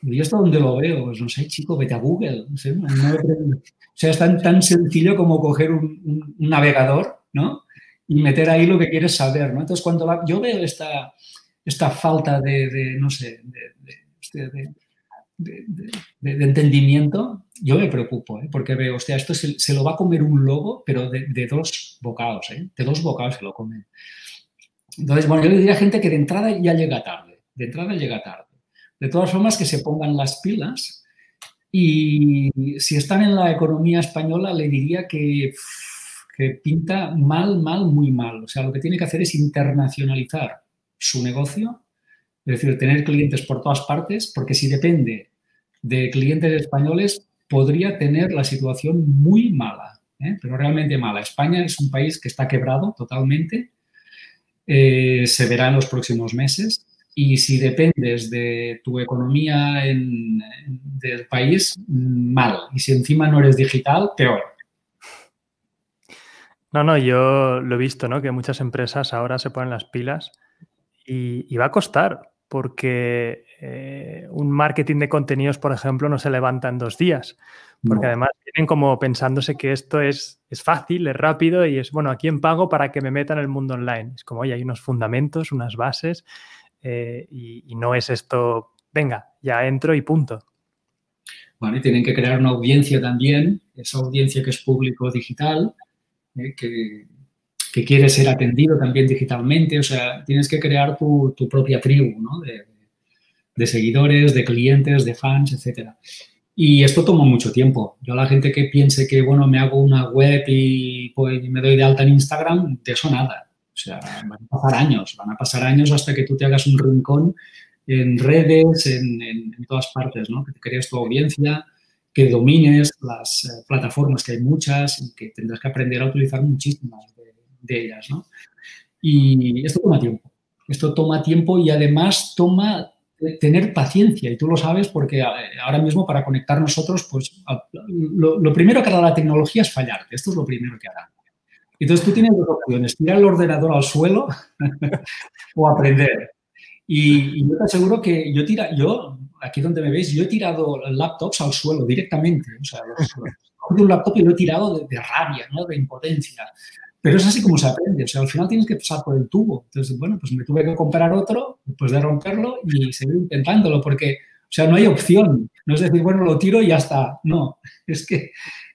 ¿y esto dónde lo veo? Pues no sé, chico, vete a Google. o sea, es tan, tan sencillo como coger un, navegador, ¿no? Y meter ahí lo que quieres saber, ¿no? Entonces, cuando yo veo esta, esta falta de, no sé, de, entendimiento, yo me preocupo, ¿eh? porque veo, hostia, esto se, lo va a comer un lobo, pero de, dos bocados, ¿eh? De dos bocados se lo comen. Entonces, bueno, yo le diría a gente que de entrada ya llega tarde, de entrada llega tarde. De todas formas, que se pongan las pilas y si están en la economía española, le diría que, que pinta mal, mal, muy mal. O sea, lo que tiene que hacer es internacionalizar su negocio, es decir, tener clientes por todas partes, porque si depende de clientes españoles, podría tener la situación muy mala, ¿eh? pero realmente mala. España es un país que está quebrado totalmente, eh, se verá en los próximos meses y si dependes de tu economía en, del país, mal. Y si encima no eres digital, peor. No, no, yo lo he visto, ¿no? Que muchas empresas ahora se ponen las pilas y, va a costar, porque eh, un marketing de contenidos, por ejemplo, no se levanta en dos días. Porque además vienen como pensándose que esto es, es fácil, es rápido y es, bueno, ¿a quién pago para que me meta en el mundo online? Es como, oye, hay unos fundamentos, unas bases eh, y, no es esto, venga, ya entro y punto. Bueno, y tienen que crear una audiencia también, esa audiencia que es público digital, eh, que, quiere ser atendido también digitalmente, o sea, tienes que crear tu, propia tribu, ¿no? De, seguidores, de clientes, de fans, etcétera. Y esto toma mucho tiempo. Yo la gente que piense que, bueno, me hago una web y, pues, me doy de alta en Instagram, de eso nada. O sea, van a pasar años, van a pasar años hasta que tú te hagas un rincón en redes, en, todas partes, ¿no? Que te crees tu audiencia, que domines las eh, plataformas, que hay muchas y que tendrás que aprender a utilizar muchísimas de, ellas, ¿no? Y esto toma tiempo. Esto toma tiempo y además toma tener paciencia y tú lo sabes porque eh, ahora mismo para conectar nosotros, pues lo, primero que hará la tecnología es fallarte. Esto es lo primero que hará. Entonces tú tienes dos opciones, tirar el ordenador al suelo o aprender. Y, yo te aseguro que yo tira, yo, aquí donde me veis, yo he tirado laptops al suelo directamente. O sea, un laptop y lo he tirado de, rabia, ¿no? de impotencia. Pero es así como se aprende. O sea, al final tienes que pasar por el tubo. Entonces, bueno, pues me tuve que comprar otro después de romperlo y seguir intentándolo porque, o sea, no hay opción. No es decir, bueno, lo tiro y ya está. No, es que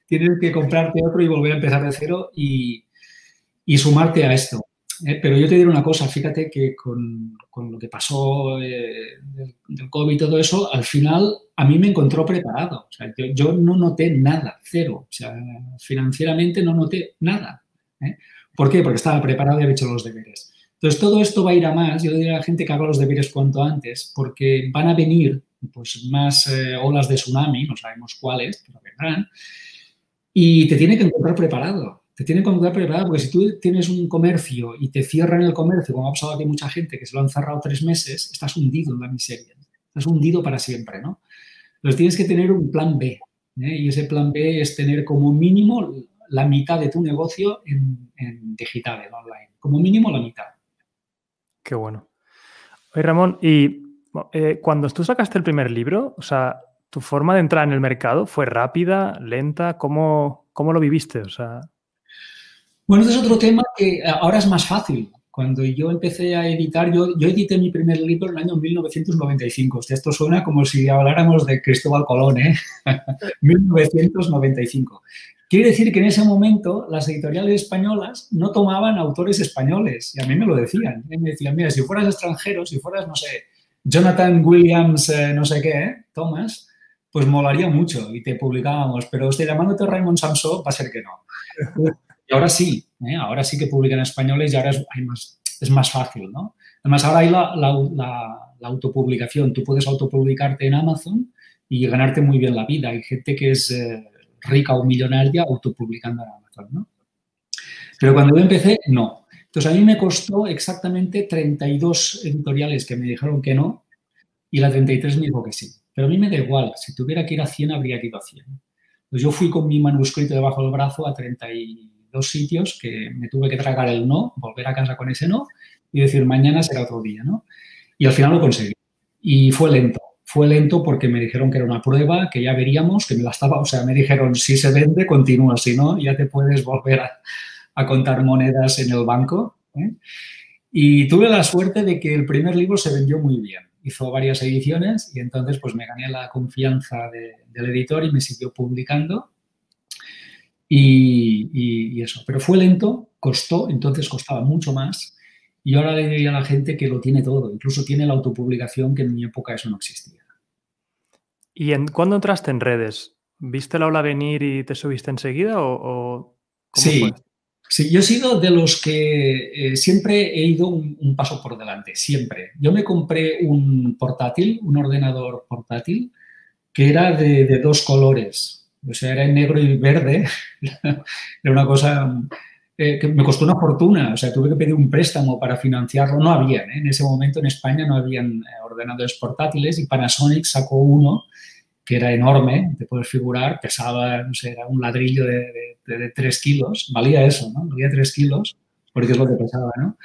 tienes que comprarte otro y volver a empezar de cero y, y sumarte a esto. ¿Eh? Pero yo te diré una cosa, fíjate que con, lo que pasó eh, del, COVID y todo eso, al final a mí me encontró preparado. O sea, yo, no noté nada, cero. O sea, financieramente no noté nada. ¿eh? ¿Por qué? Porque estaba preparado y había hecho los deberes. Entonces, todo esto va a ir a más. Yo diría a la gente que haga los deberes cuanto antes, porque van a venir pues, más olas de tsunami, no sabemos cuáles, pero vendrán, y te tiene que encontrar preparado te tienen que encontrar preparado porque si tú tienes un comercio y te cierran el comercio, como ha pasado aquí mucha gente que se lo han cerrado tres meses, estás hundido en la miseria. Estás hundido para siempre, ¿no? Entonces tienes que tener un plan B. ¿eh? Y ese plan B es tener como mínimo la mitad de tu negocio en, digital, en online. Como mínimo la mitad. Qué bueno. Oye, Ramón, y eh, cuando tú sacaste el primer libro, o sea, ¿Tu forma de entrar en el mercado fue rápida, lenta? ¿Cómo, cómo lo viviste? O sea... Bueno, este es otro tema que ahora es más fácil. Cuando yo empecé a editar, yo, yo edité mi primer libro en el año 1995. esto suena como si habláramos de Cristóbal Colón, ¿eh? 1995. Quiere decir que en ese momento las editoriales españolas no tomaban autores españoles y a mí me lo decían. Me decían, mira, si fueras extranjero, si fueras, no sé, Jonathan Williams, eh, no sé qué, ¿eh? Thomas, pues molaría mucho y te publicábamos, pero usted llamándote Raymond Samson va a ser que no. Y ahora sí, ¿eh? ahora sí que publican españoles y ahora es, más, es más fácil, ¿no? Además, ahora hay la, autopublicación. Tú puedes autopublicarte en Amazon y ganarte muy bien la vida. Hay gente que es rica o millonaria autopublicando en Amazon, ¿no? Pero cuando yo empecé, no. Entonces, a mí me costó exactamente 32 editoriales que me dijeron que no y la 33 me dijo que sí. Pero a mí me da igual. Si tuviera que ir a 100, habría que ir a 100. Pues yo fui con mi manuscrito debajo del brazo a 32 sitios que me tuve que tragar el no, volver a casa con ese no y decir, mañana será otro día, ¿no? Y al final lo conseguí. Y fue lento fue lento porque me dijeron que era una prueba, que ya veríamos, que me la estaba, o sea, me dijeron, si se vende, continúa, si no, ya te puedes volver a, contar monedas en el banco. ¿eh? Y tuve la suerte de que el primer libro se vendió muy bien. Hizo varias ediciones y entonces pues me gané la confianza del editor y me siguió publicando. Y, y, eso, pero fue lento, costó, entonces costaba mucho más. Y ahora le diría a la gente que lo tiene todo, incluso tiene la autopublicación, que en mi época eso no existía. ¿Y en, cuándo entraste en redes? ¿Viste la ola venir y te subiste enseguida o, sí, sí, yo he sido de los que eh, siempre he ido un, paso por delante, siempre. Yo me compré un portátil, un ordenador portátil, que era de, dos colores, o sea, era en negro y verde, era una cosa eh, que me costó una fortuna, o sea, tuve que pedir un préstamo para financiarlo, no había, ¿eh? en ese momento en España no habían ordenadores portátiles y Panasonic sacó uno que era enorme, te puedes figurar, pesaba, no sé, era un ladrillo de, de, 3 kilos, valía eso, ¿no? Valía 3 kilos, porque es lo que pesaba, ¿no?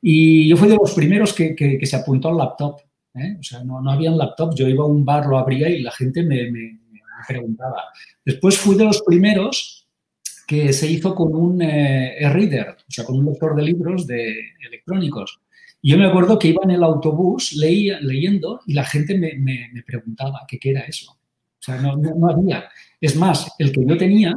Y yo fui de los primeros que, que, se apuntó al laptop, ¿eh? O sea, no, no había un laptop, yo iba a un bar, lo abría y la gente me, me, preguntaba. Después fui de los primeros que se hizo con un eh, e-reader, o sea, con un lector de libros de electrónicos. Y yo me acuerdo que iba en el autobús leía, leyendo y la gente me, me, me preguntaba qué era eso. O sea, no, no, había. Es más, el que yo tenía,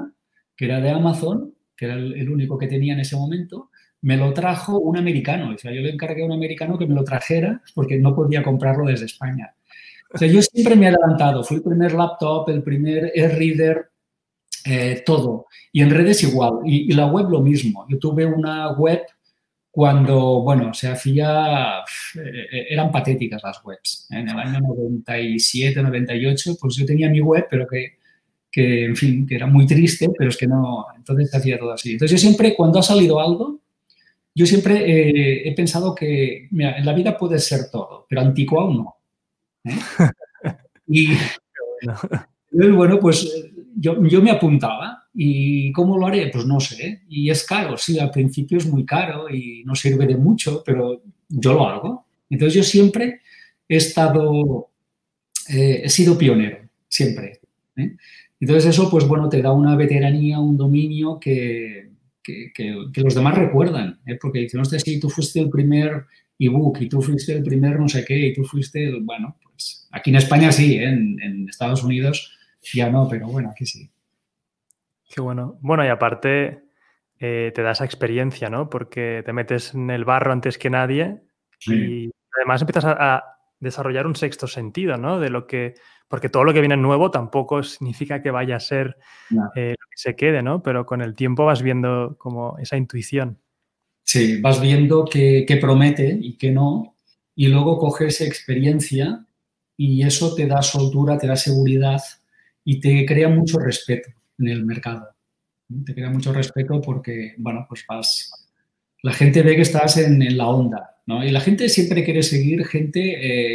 que era de Amazon, que era el, único que tenía en ese momento, me lo trajo un americano. O sea, yo le encargué a un americano que me lo trajera porque no podía comprarlo desde España. O sea, yo siempre me he adelantado. Fui el primer laptop, el primer e-reader, eh, todo. Y en redes igual. Y, y, la web lo mismo. Yo tuve una web cuando, bueno, se hacía, eh, eran patéticas las webs. En el año 97, 98, pues yo tenía mi web, pero que, que, en fin, que era muy triste, pero es que no, entonces se hacía todo así. Entonces yo siempre, cuando ha salido algo, yo siempre eh, he pensado que, mira, en la vida puede ser todo, pero anticuado no. ¿Eh? Y bueno, pues yo, yo me apuntaba ¿Y cómo lo haré? Pues no sé. Y es caro, sí, al principio es muy caro y no sirve de mucho, pero yo lo hago. Entonces yo siempre he estado, eh, he sido pionero, siempre. ¿eh? Entonces eso, pues bueno, te da una veteranía, un dominio que, que, que, los demás recuerdan, ¿eh? porque dicen, sé si tú fuiste el primer ebook y tú fuiste el primer no sé qué y tú fuiste, el, bueno, pues aquí en España sí, en, en Estados Unidos ya no, pero bueno, aquí sí. Qué bueno. Bueno, y aparte eh, te da esa experiencia, ¿no? Porque te metes en el barro antes que nadie y además empiezas a, desarrollar un sexto sentido, ¿no? De lo que, porque todo lo que viene nuevo tampoco significa que vaya a ser eh, lo que se quede, ¿no? Pero con el tiempo vas viendo como esa intuición. Sí, vas viendo qué promete y qué no, y luego coges experiencia y eso te da soltura, te da seguridad y te crea mucho respeto en el mercado. Te queda mucho respeto porque, bueno, pues vas... La gente ve que estás en, la onda, ¿no? Y la gente siempre quiere seguir gente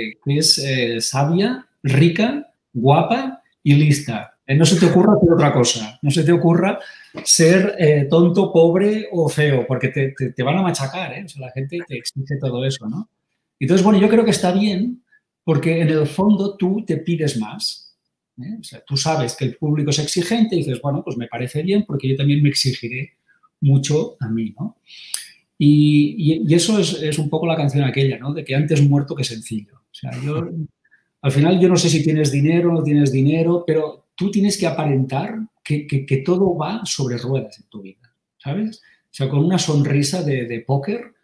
eh, que es eh, sabia, rica, guapa y lista. Eh, no se te ocurra hacer otra cosa. No se te ocurra ser tonto, pobre o feo, porque te, te, van a machacar, ¿eh? O la gente te exige todo eso, ¿no? Entonces, bueno, yo creo que está bien porque en el fondo tú te pides más. ¿eh? O sea, tú sabes que el público es exigente y dices, bueno, pues me parece bien porque yo también me exigiré mucho a mí, ¿no? Y, eso es, un poco la canción aquella, ¿no? De que antes muerto que sencillo. O sea, yo, al final yo no sé si tienes dinero o no tienes dinero, pero tú tienes que aparentar que, todo va sobre ruedas en tu vida, ¿sabes? O sea, con una sonrisa de, póker,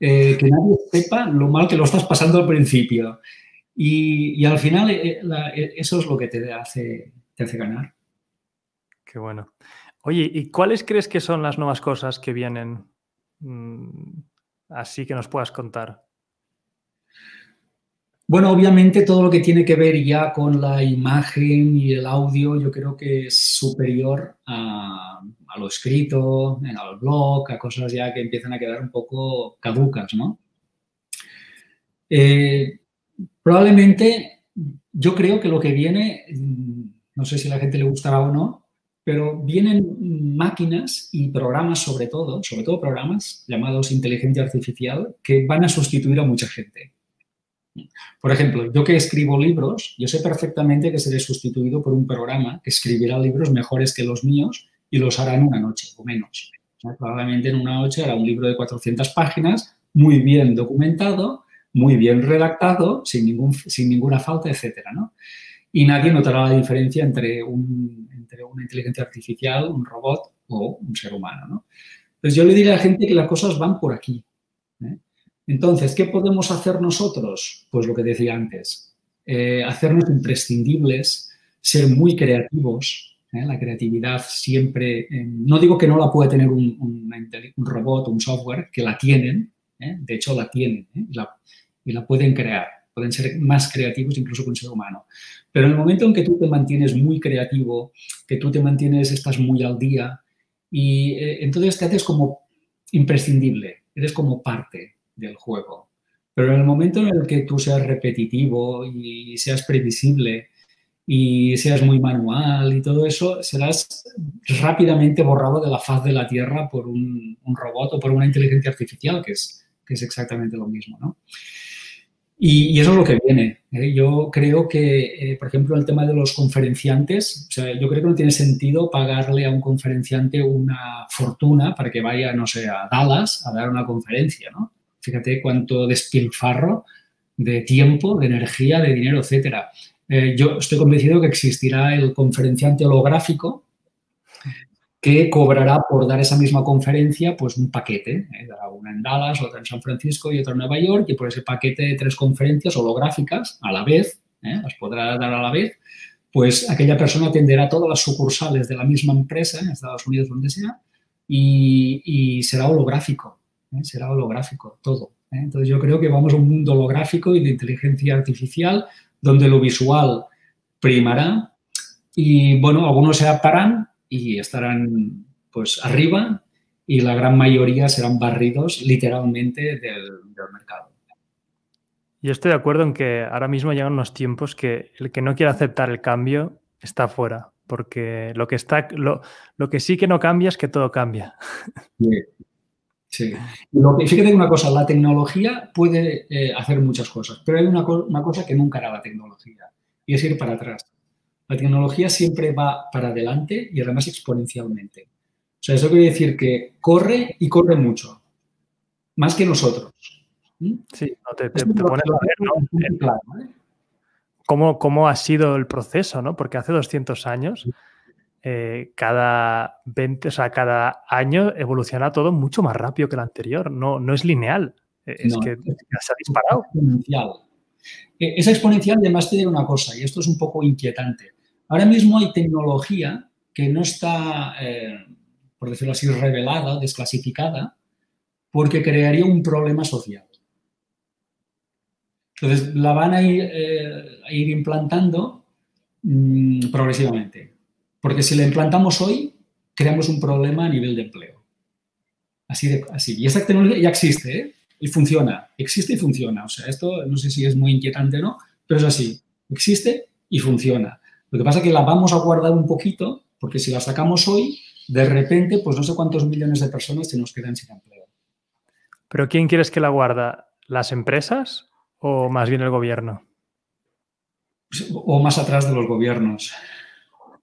eh, que nadie sepa lo mal que lo estás pasando al principio. Y, al final eh, eh, eso es lo que te hace, te hace ganar. Qué bueno. Oye, ¿y cuáles crees que son las nuevas cosas que vienen mm, así que nos puedas contar? Bueno, obviamente todo lo que tiene que ver ya con la imagen y el audio, yo creo que es superior a, lo escrito, al blog, a cosas ya que empiezan a quedar un poco caducas, ¿no? Eh, probablemente yo creo que lo que viene, mm, no sé si a la gente le gustará o no, pero vienen máquinas y programas sobre todo, sobre todo programas llamados inteligencia artificial, que van a sustituir a mucha gente. Por ejemplo, yo que escribo libros, yo sé perfectamente que seré sustituido por un programa que escribirá libros mejores que los míos y los hará en una noche o menos. Probablemente en una noche hará un libro de 400 páginas, muy bien documentado, muy bien redactado, sin, ningún, sin ninguna falta, etc. Y nadie notará la diferencia entre, entre una inteligencia artificial, un robot o un ser humano. ¿no? Entonces yo le diría a la gente que las cosas van por aquí. ¿eh? Entonces, ¿qué podemos hacer nosotros? Pues lo que decía antes, eh, hacernos imprescindibles, ser muy creativos. ¿eh? La creatividad siempre, eh, no digo que no la puede tener un, un, robot o un software, que la tienen, de hecho la tienen y la pueden crear. Pueden ser más creativos incluso que un ser humano. Pero en el momento en que tú te mantienes muy creativo, que tú te mantienes, estás muy al día, y entonces te haces como imprescindible, eres como parte del juego. Pero en el momento en el que tú seas repetitivo y seas previsible y seas muy manual y todo eso, serás rápidamente borrado de la faz de la Tierra por un, robot o por una inteligencia artificial, que es, que es exactamente lo mismo, ¿no? Y, eso es lo que viene. ¿eh? Yo creo que, eh, por ejemplo, el tema de los conferenciantes, o sea, yo creo que no tiene sentido pagarle a un conferenciante una fortuna para que vaya, no sé, a Dallas a dar una conferencia, ¿no? Fíjate cuánto despilfarro de tiempo, de energía, de dinero, etcétera. Eh, yo estoy convencido que existirá el conferenciante holográfico que cobrará por dar esa misma conferencia pues un paquete, ¿eh? una en Dallas, otra en San Francisco y otra en Nueva York, y por ese paquete de tres conferencias holográficas a la vez, ¿eh? las podrá dar a la vez, pues aquella persona atenderá todas las sucursales de la misma empresa en Estados Unidos, donde sea, y será holográfico. ¿eh? será holográfico todo. ¿eh? Entonces yo creo que vamos a un mundo holográfico y de inteligencia artificial donde lo visual primará y bueno, algunos se adaptarán y estarán pues arriba y la gran mayoría serán barridos literalmente del, mercado. Yo estoy de acuerdo en que ahora mismo llegan unos tiempos que el que no quiere aceptar el cambio está fuera, porque lo que, está, lo, lo que sí que no cambia es que todo cambia. Sí. Lo que, fíjate una cosa, la tecnología puede eh, hacer muchas cosas, pero hay una, cosa que nunca hará la tecnología y es ir para atrás. La tecnología siempre va para adelante y además exponencialmente. O sea, eso quiere decir que corre y corre mucho, más que nosotros. ¿Mm? Sí, te, te, pones a ver, ¿no? ¿Cómo, ¿Cómo, ha sido el proceso, ¿no? Porque hace 200 años eh, cada 20, o sea, cada año evoluciona todo mucho más rápido que el anterior. No, no es lineal. E, es que se ha disparado. Exponencial. E, esa exponencial además te una cosa, y esto es un poco inquietante. Ahora mismo hay tecnología que no está, eh, por decirlo así, revelada, desclasificada, porque crearía un problema social. Entonces, la van a ir, eh, implantando mmm, progresivamente. Porque si la implantamos hoy, creamos un problema a nivel de empleo. Así de así. Y esta tecnología ya existe, ¿eh? Y funciona. Existe y funciona. O sea, esto no sé si es muy inquietante o no, pero es así. Existe y funciona. Lo que pasa es que la vamos a guardar un poquito, porque si la sacamos hoy, de repente, pues no sé cuántos millones de personas se nos quedan sin empleo. ¿Pero quién quieres que la guarda? ¿Las empresas o más bien el gobierno? o más atrás de los gobiernos.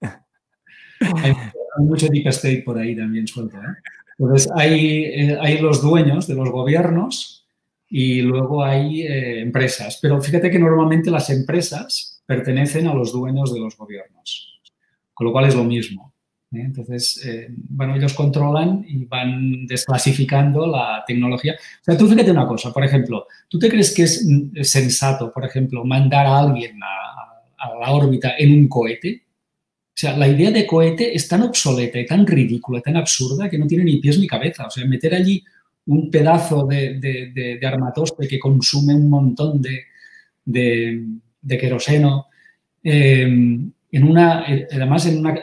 Hay, mucho deep state por ahí también suelto. ¿eh? Entonces, hay, eh, hay, los dueños de los gobiernos y luego hay eh, empresas. Pero fíjate que normalmente las empresas pertenecen a los dueños de los gobiernos, con lo cual es lo mismo. ¿eh? Entonces, bueno, ellos controlan y van desclasificando la tecnología. O sea, tú fíjate una cosa, por ejemplo, ¿tú te crees que es sensato, por ejemplo, mandar a alguien a, la órbita en un cohete? O sea, la idea de cohete es tan obsoleta y tan ridícula, tan absurda, que no tiene ni pies ni cabeza. O sea, meter allí un pedazo de, armatoste que consume un montón de, de queroseno, em, en una, además en una,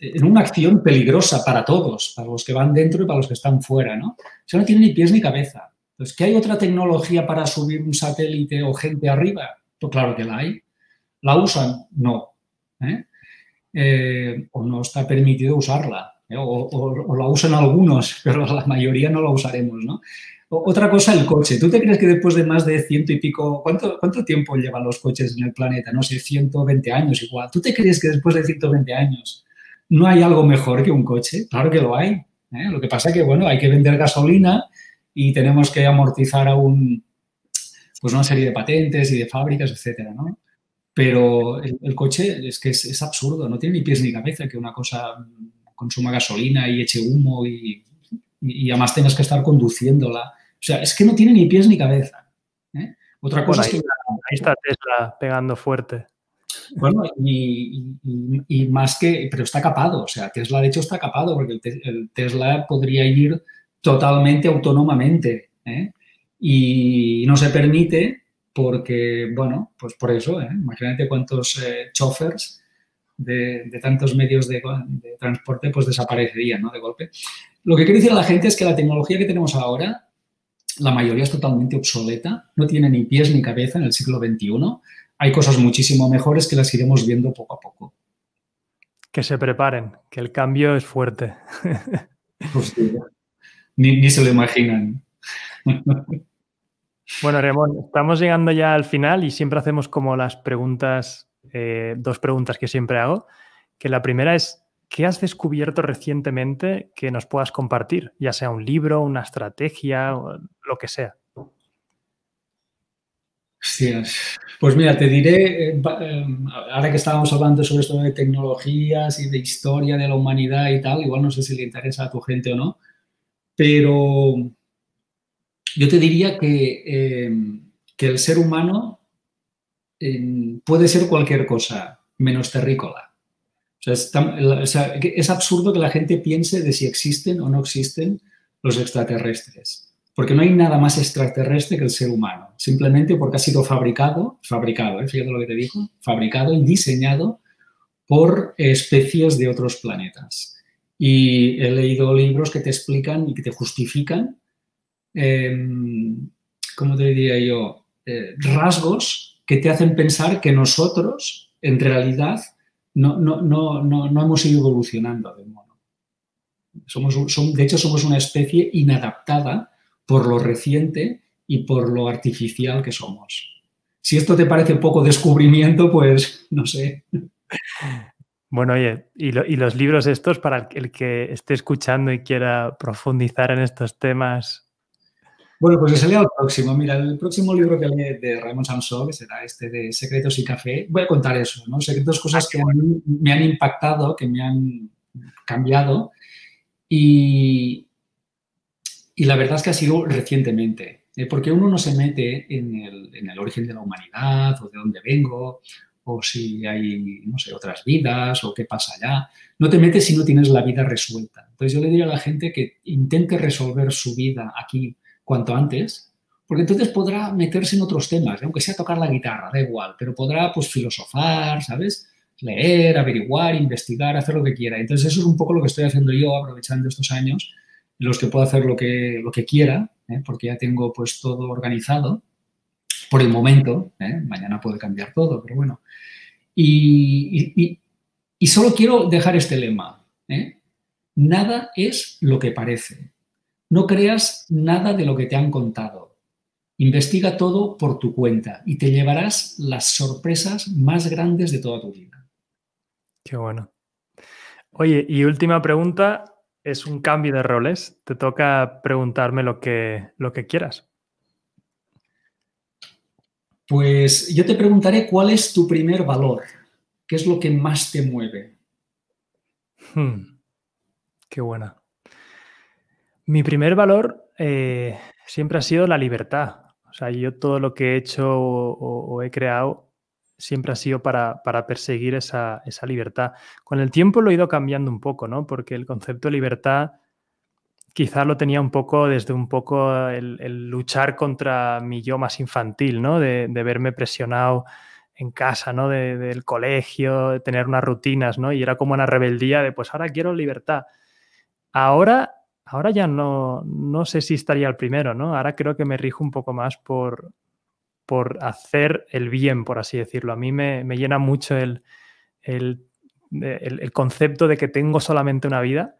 en una acción peligrosa para todos, para los que van dentro y para los que están fuera, ¿no? O sea, no tiene ni pies ni cabeza. Entonces, ¿qué hay otra tecnología para subir un satélite o gente arriba? Pues claro que la hay. ¿La usan? No. ¿eh? Eh, o no está permitido usarla. ¿eh? O, la usan algunos, pero la mayoría no la usaremos. ¿no? Otra cosa, el coche. ¿Tú te crees que después de más de ciento y pico, ¿cuánto, cuánto tiempo llevan los coches en el planeta? No sé, 120 años igual. ¿Tú te crees que después de 120 años no hay algo mejor que un coche? Claro que lo hay. ¿eh? Lo que pasa es que, bueno, hay que vender gasolina y tenemos que amortizar aún pues una serie de patentes y de fábricas, etcétera, ¿no? Pero el, coche es que es, absurdo, no tiene ni pies ni cabeza que una cosa consuma gasolina y eche humo y, además tengas que estar conduciéndola. O sea, es que no tiene ni pies ni cabeza. ¿eh? Otra cosa es que... Ahí está Tesla pegando fuerte. Bueno, y, más que, pero está capado, o sea, Tesla de hecho está capado porque el, Tesla podría ir totalmente autónomamente ¿eh? y no se permite porque, bueno, pues por eso, ¿eh? imagínate cuántos eh, chofers de, tantos medios de, transporte pues desaparecerían, ¿no? De golpe. Lo que quiere decir la gente es que la tecnología que tenemos ahora, la mayoría es totalmente obsoleta, no tiene ni pies ni cabeza en el siglo XXI. Hay cosas muchísimo mejores que las iremos viendo poco a poco. Que se preparen, que el cambio es fuerte. ni, ni se lo imaginan. Bueno, Ramón, estamos llegando ya al final y siempre hacemos como las preguntas, eh, dos preguntas que siempre hago, que la primera es, ¿qué has descubierto recientemente que nos puedas compartir? Ya sea un libro, una estrategia, lo que sea. Pues mira, te diré, eh, eh, ahora que estábamos hablando sobre esto de tecnologías y de historia de la humanidad y tal, igual no sé si le interesa a tu gente o no, pero yo te diría que, eh, que el ser humano puede ser cualquier cosa menos terrícola. O sea, es, absurdo que la gente piense de si existen o no existen los extraterrestres. Porque no hay nada más extraterrestre que el ser humano. Simplemente porque ha sido fabricado, fabricado, ¿eh? fíjate lo que te digo, fabricado y diseñado por especies de otros planetas. Y he leído libros que te explican y que te justifican Em, ¿cómo te diría yo? Eh, rasgos que te hacen pensar que nosotros, en realidad, no, no, no, no hemos ido evolucionando de mono. Somos, de hecho, somos una especie inadaptada por lo reciente y por lo artificial que somos. Si esto te parece poco descubrimiento, pues no sé. Bueno, oye, y, y, los libros estos, para el que esté escuchando y quiera profundizar en estos temas, bueno, pues se leo el próximo. Mira, el próximo libro que leí de Raymond Samson, que será este de Secretos y Café, voy a contar eso, ¿no? Secretos, cosas que me han impactado, que me han cambiado. Y, y la verdad es que ha sido recientemente, ¿eh? porque uno no se mete en el, en el origen de la humanidad o de dónde vengo o si hay, no sé, otras vidas o qué pasa allá. No te metes si no tienes la vida resuelta. Entonces yo le diría a la gente que intente resolver su vida aquí cuanto antes, porque entonces podrá meterse en otros temas, ¿eh? aunque sea tocar la guitarra, da igual, pero podrá pues filosofar, ¿sabes? Leer, averiguar, investigar, hacer lo que quiera. Entonces eso es un poco lo que estoy haciendo yo, aprovechando estos años, los que puedo hacer lo que, lo que quiera, ¿eh? porque ya tengo pues todo organizado por el momento, ¿eh? mañana puede cambiar todo, pero bueno. Y, y solo quiero dejar este lema, nada es lo que parece. No creas nada de lo que te han contado. Investiga todo por tu cuenta y te llevarás las sorpresas más grandes de toda tu vida. Qué bueno. Oye, y última pregunta, es un cambio de roles. Te toca preguntarme lo que, lo que quieras. Pues yo te preguntaré cuál es tu primer valor, qué es lo que más te mueve. Hmm, qué buena. Mi primer valor eh, siempre ha sido la libertad. O sea, yo todo lo que he hecho o, he creado siempre ha sido para, perseguir esa, libertad. Con el tiempo lo he ido cambiando un poco, ¿no? Porque el concepto de libertad quizá lo tenía un poco desde un poco el, luchar contra mi yo más infantil, ¿no? De, verme presionado en casa, ¿no? del colegio, de tener unas rutinas, ¿no? Y era como una rebeldía de, pues ahora quiero libertad. Ahora Ahora ya no, no sé si estaría el primero, ¿no? Ahora creo que me rijo un poco más por, por hacer el bien, por así decirlo. A mí me, llena mucho el, el, concepto de que tengo solamente una vida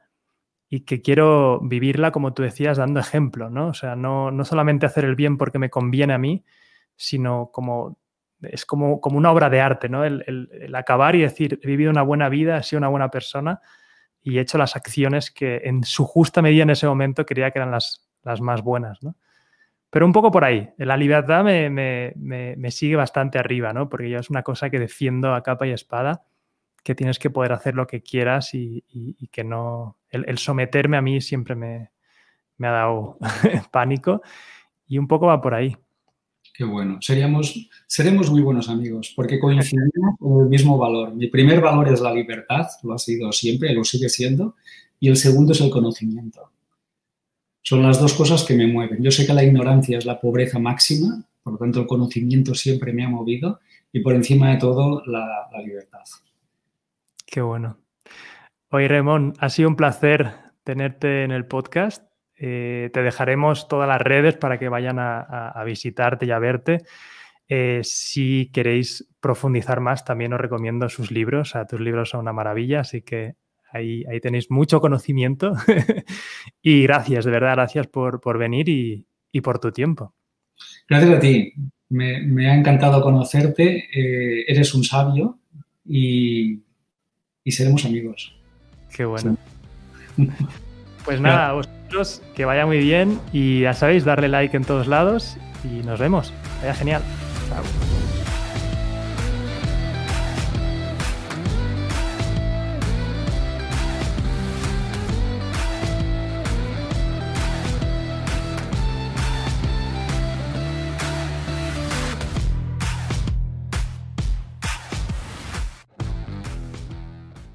y que quiero vivirla, como tú decías, dando ejemplo, ¿no? O sea, no, no solamente hacer el bien porque me conviene a mí, sino como es como, como una obra de arte, ¿no? El, el, acabar y decir, he vivido una buena vida, he sido una buena persona y he hecho las acciones que en su justa medida en ese momento creía que eran las, las más buenas, ¿no? Pero un poco por ahí. La libertad me, me, me, sigue bastante arriba, ¿no? Porque yo es una cosa que defiendo a capa y espada, que tienes que poder hacer lo que quieras y, y, que no... El, someterme a mí siempre me, ha dado pánico y un poco va por ahí. Qué bueno. Seríamos, seremos muy buenos amigos porque coincidimos con el mismo valor. Mi primer valor es la libertad, lo ha sido siempre, lo sigue siendo, y el segundo es el conocimiento. Son las dos cosas que me mueven. Yo sé que la ignorancia es la pobreza máxima, por lo tanto el conocimiento siempre me ha movido y por encima de todo la, libertad. Qué bueno. Oye, Ramón, ha sido un placer tenerte en el podcast. Eh, te dejaremos todas las redes para que vayan a, visitarte y a verte. Eh, si queréis profundizar más, también os recomiendo sus libros. tus libros son una maravilla, así que ahí, ahí tenéis mucho conocimiento. y gracias, de verdad, gracias por, venir y, por tu tiempo. Gracias a ti. Me, ha encantado conocerte. Eh, eres un sabio y, seremos amigos. Qué bueno. Pues nada, que vaya muy bien y ya sabéis, darle like en todos lados y nos vemos. Vaya genial. Chao.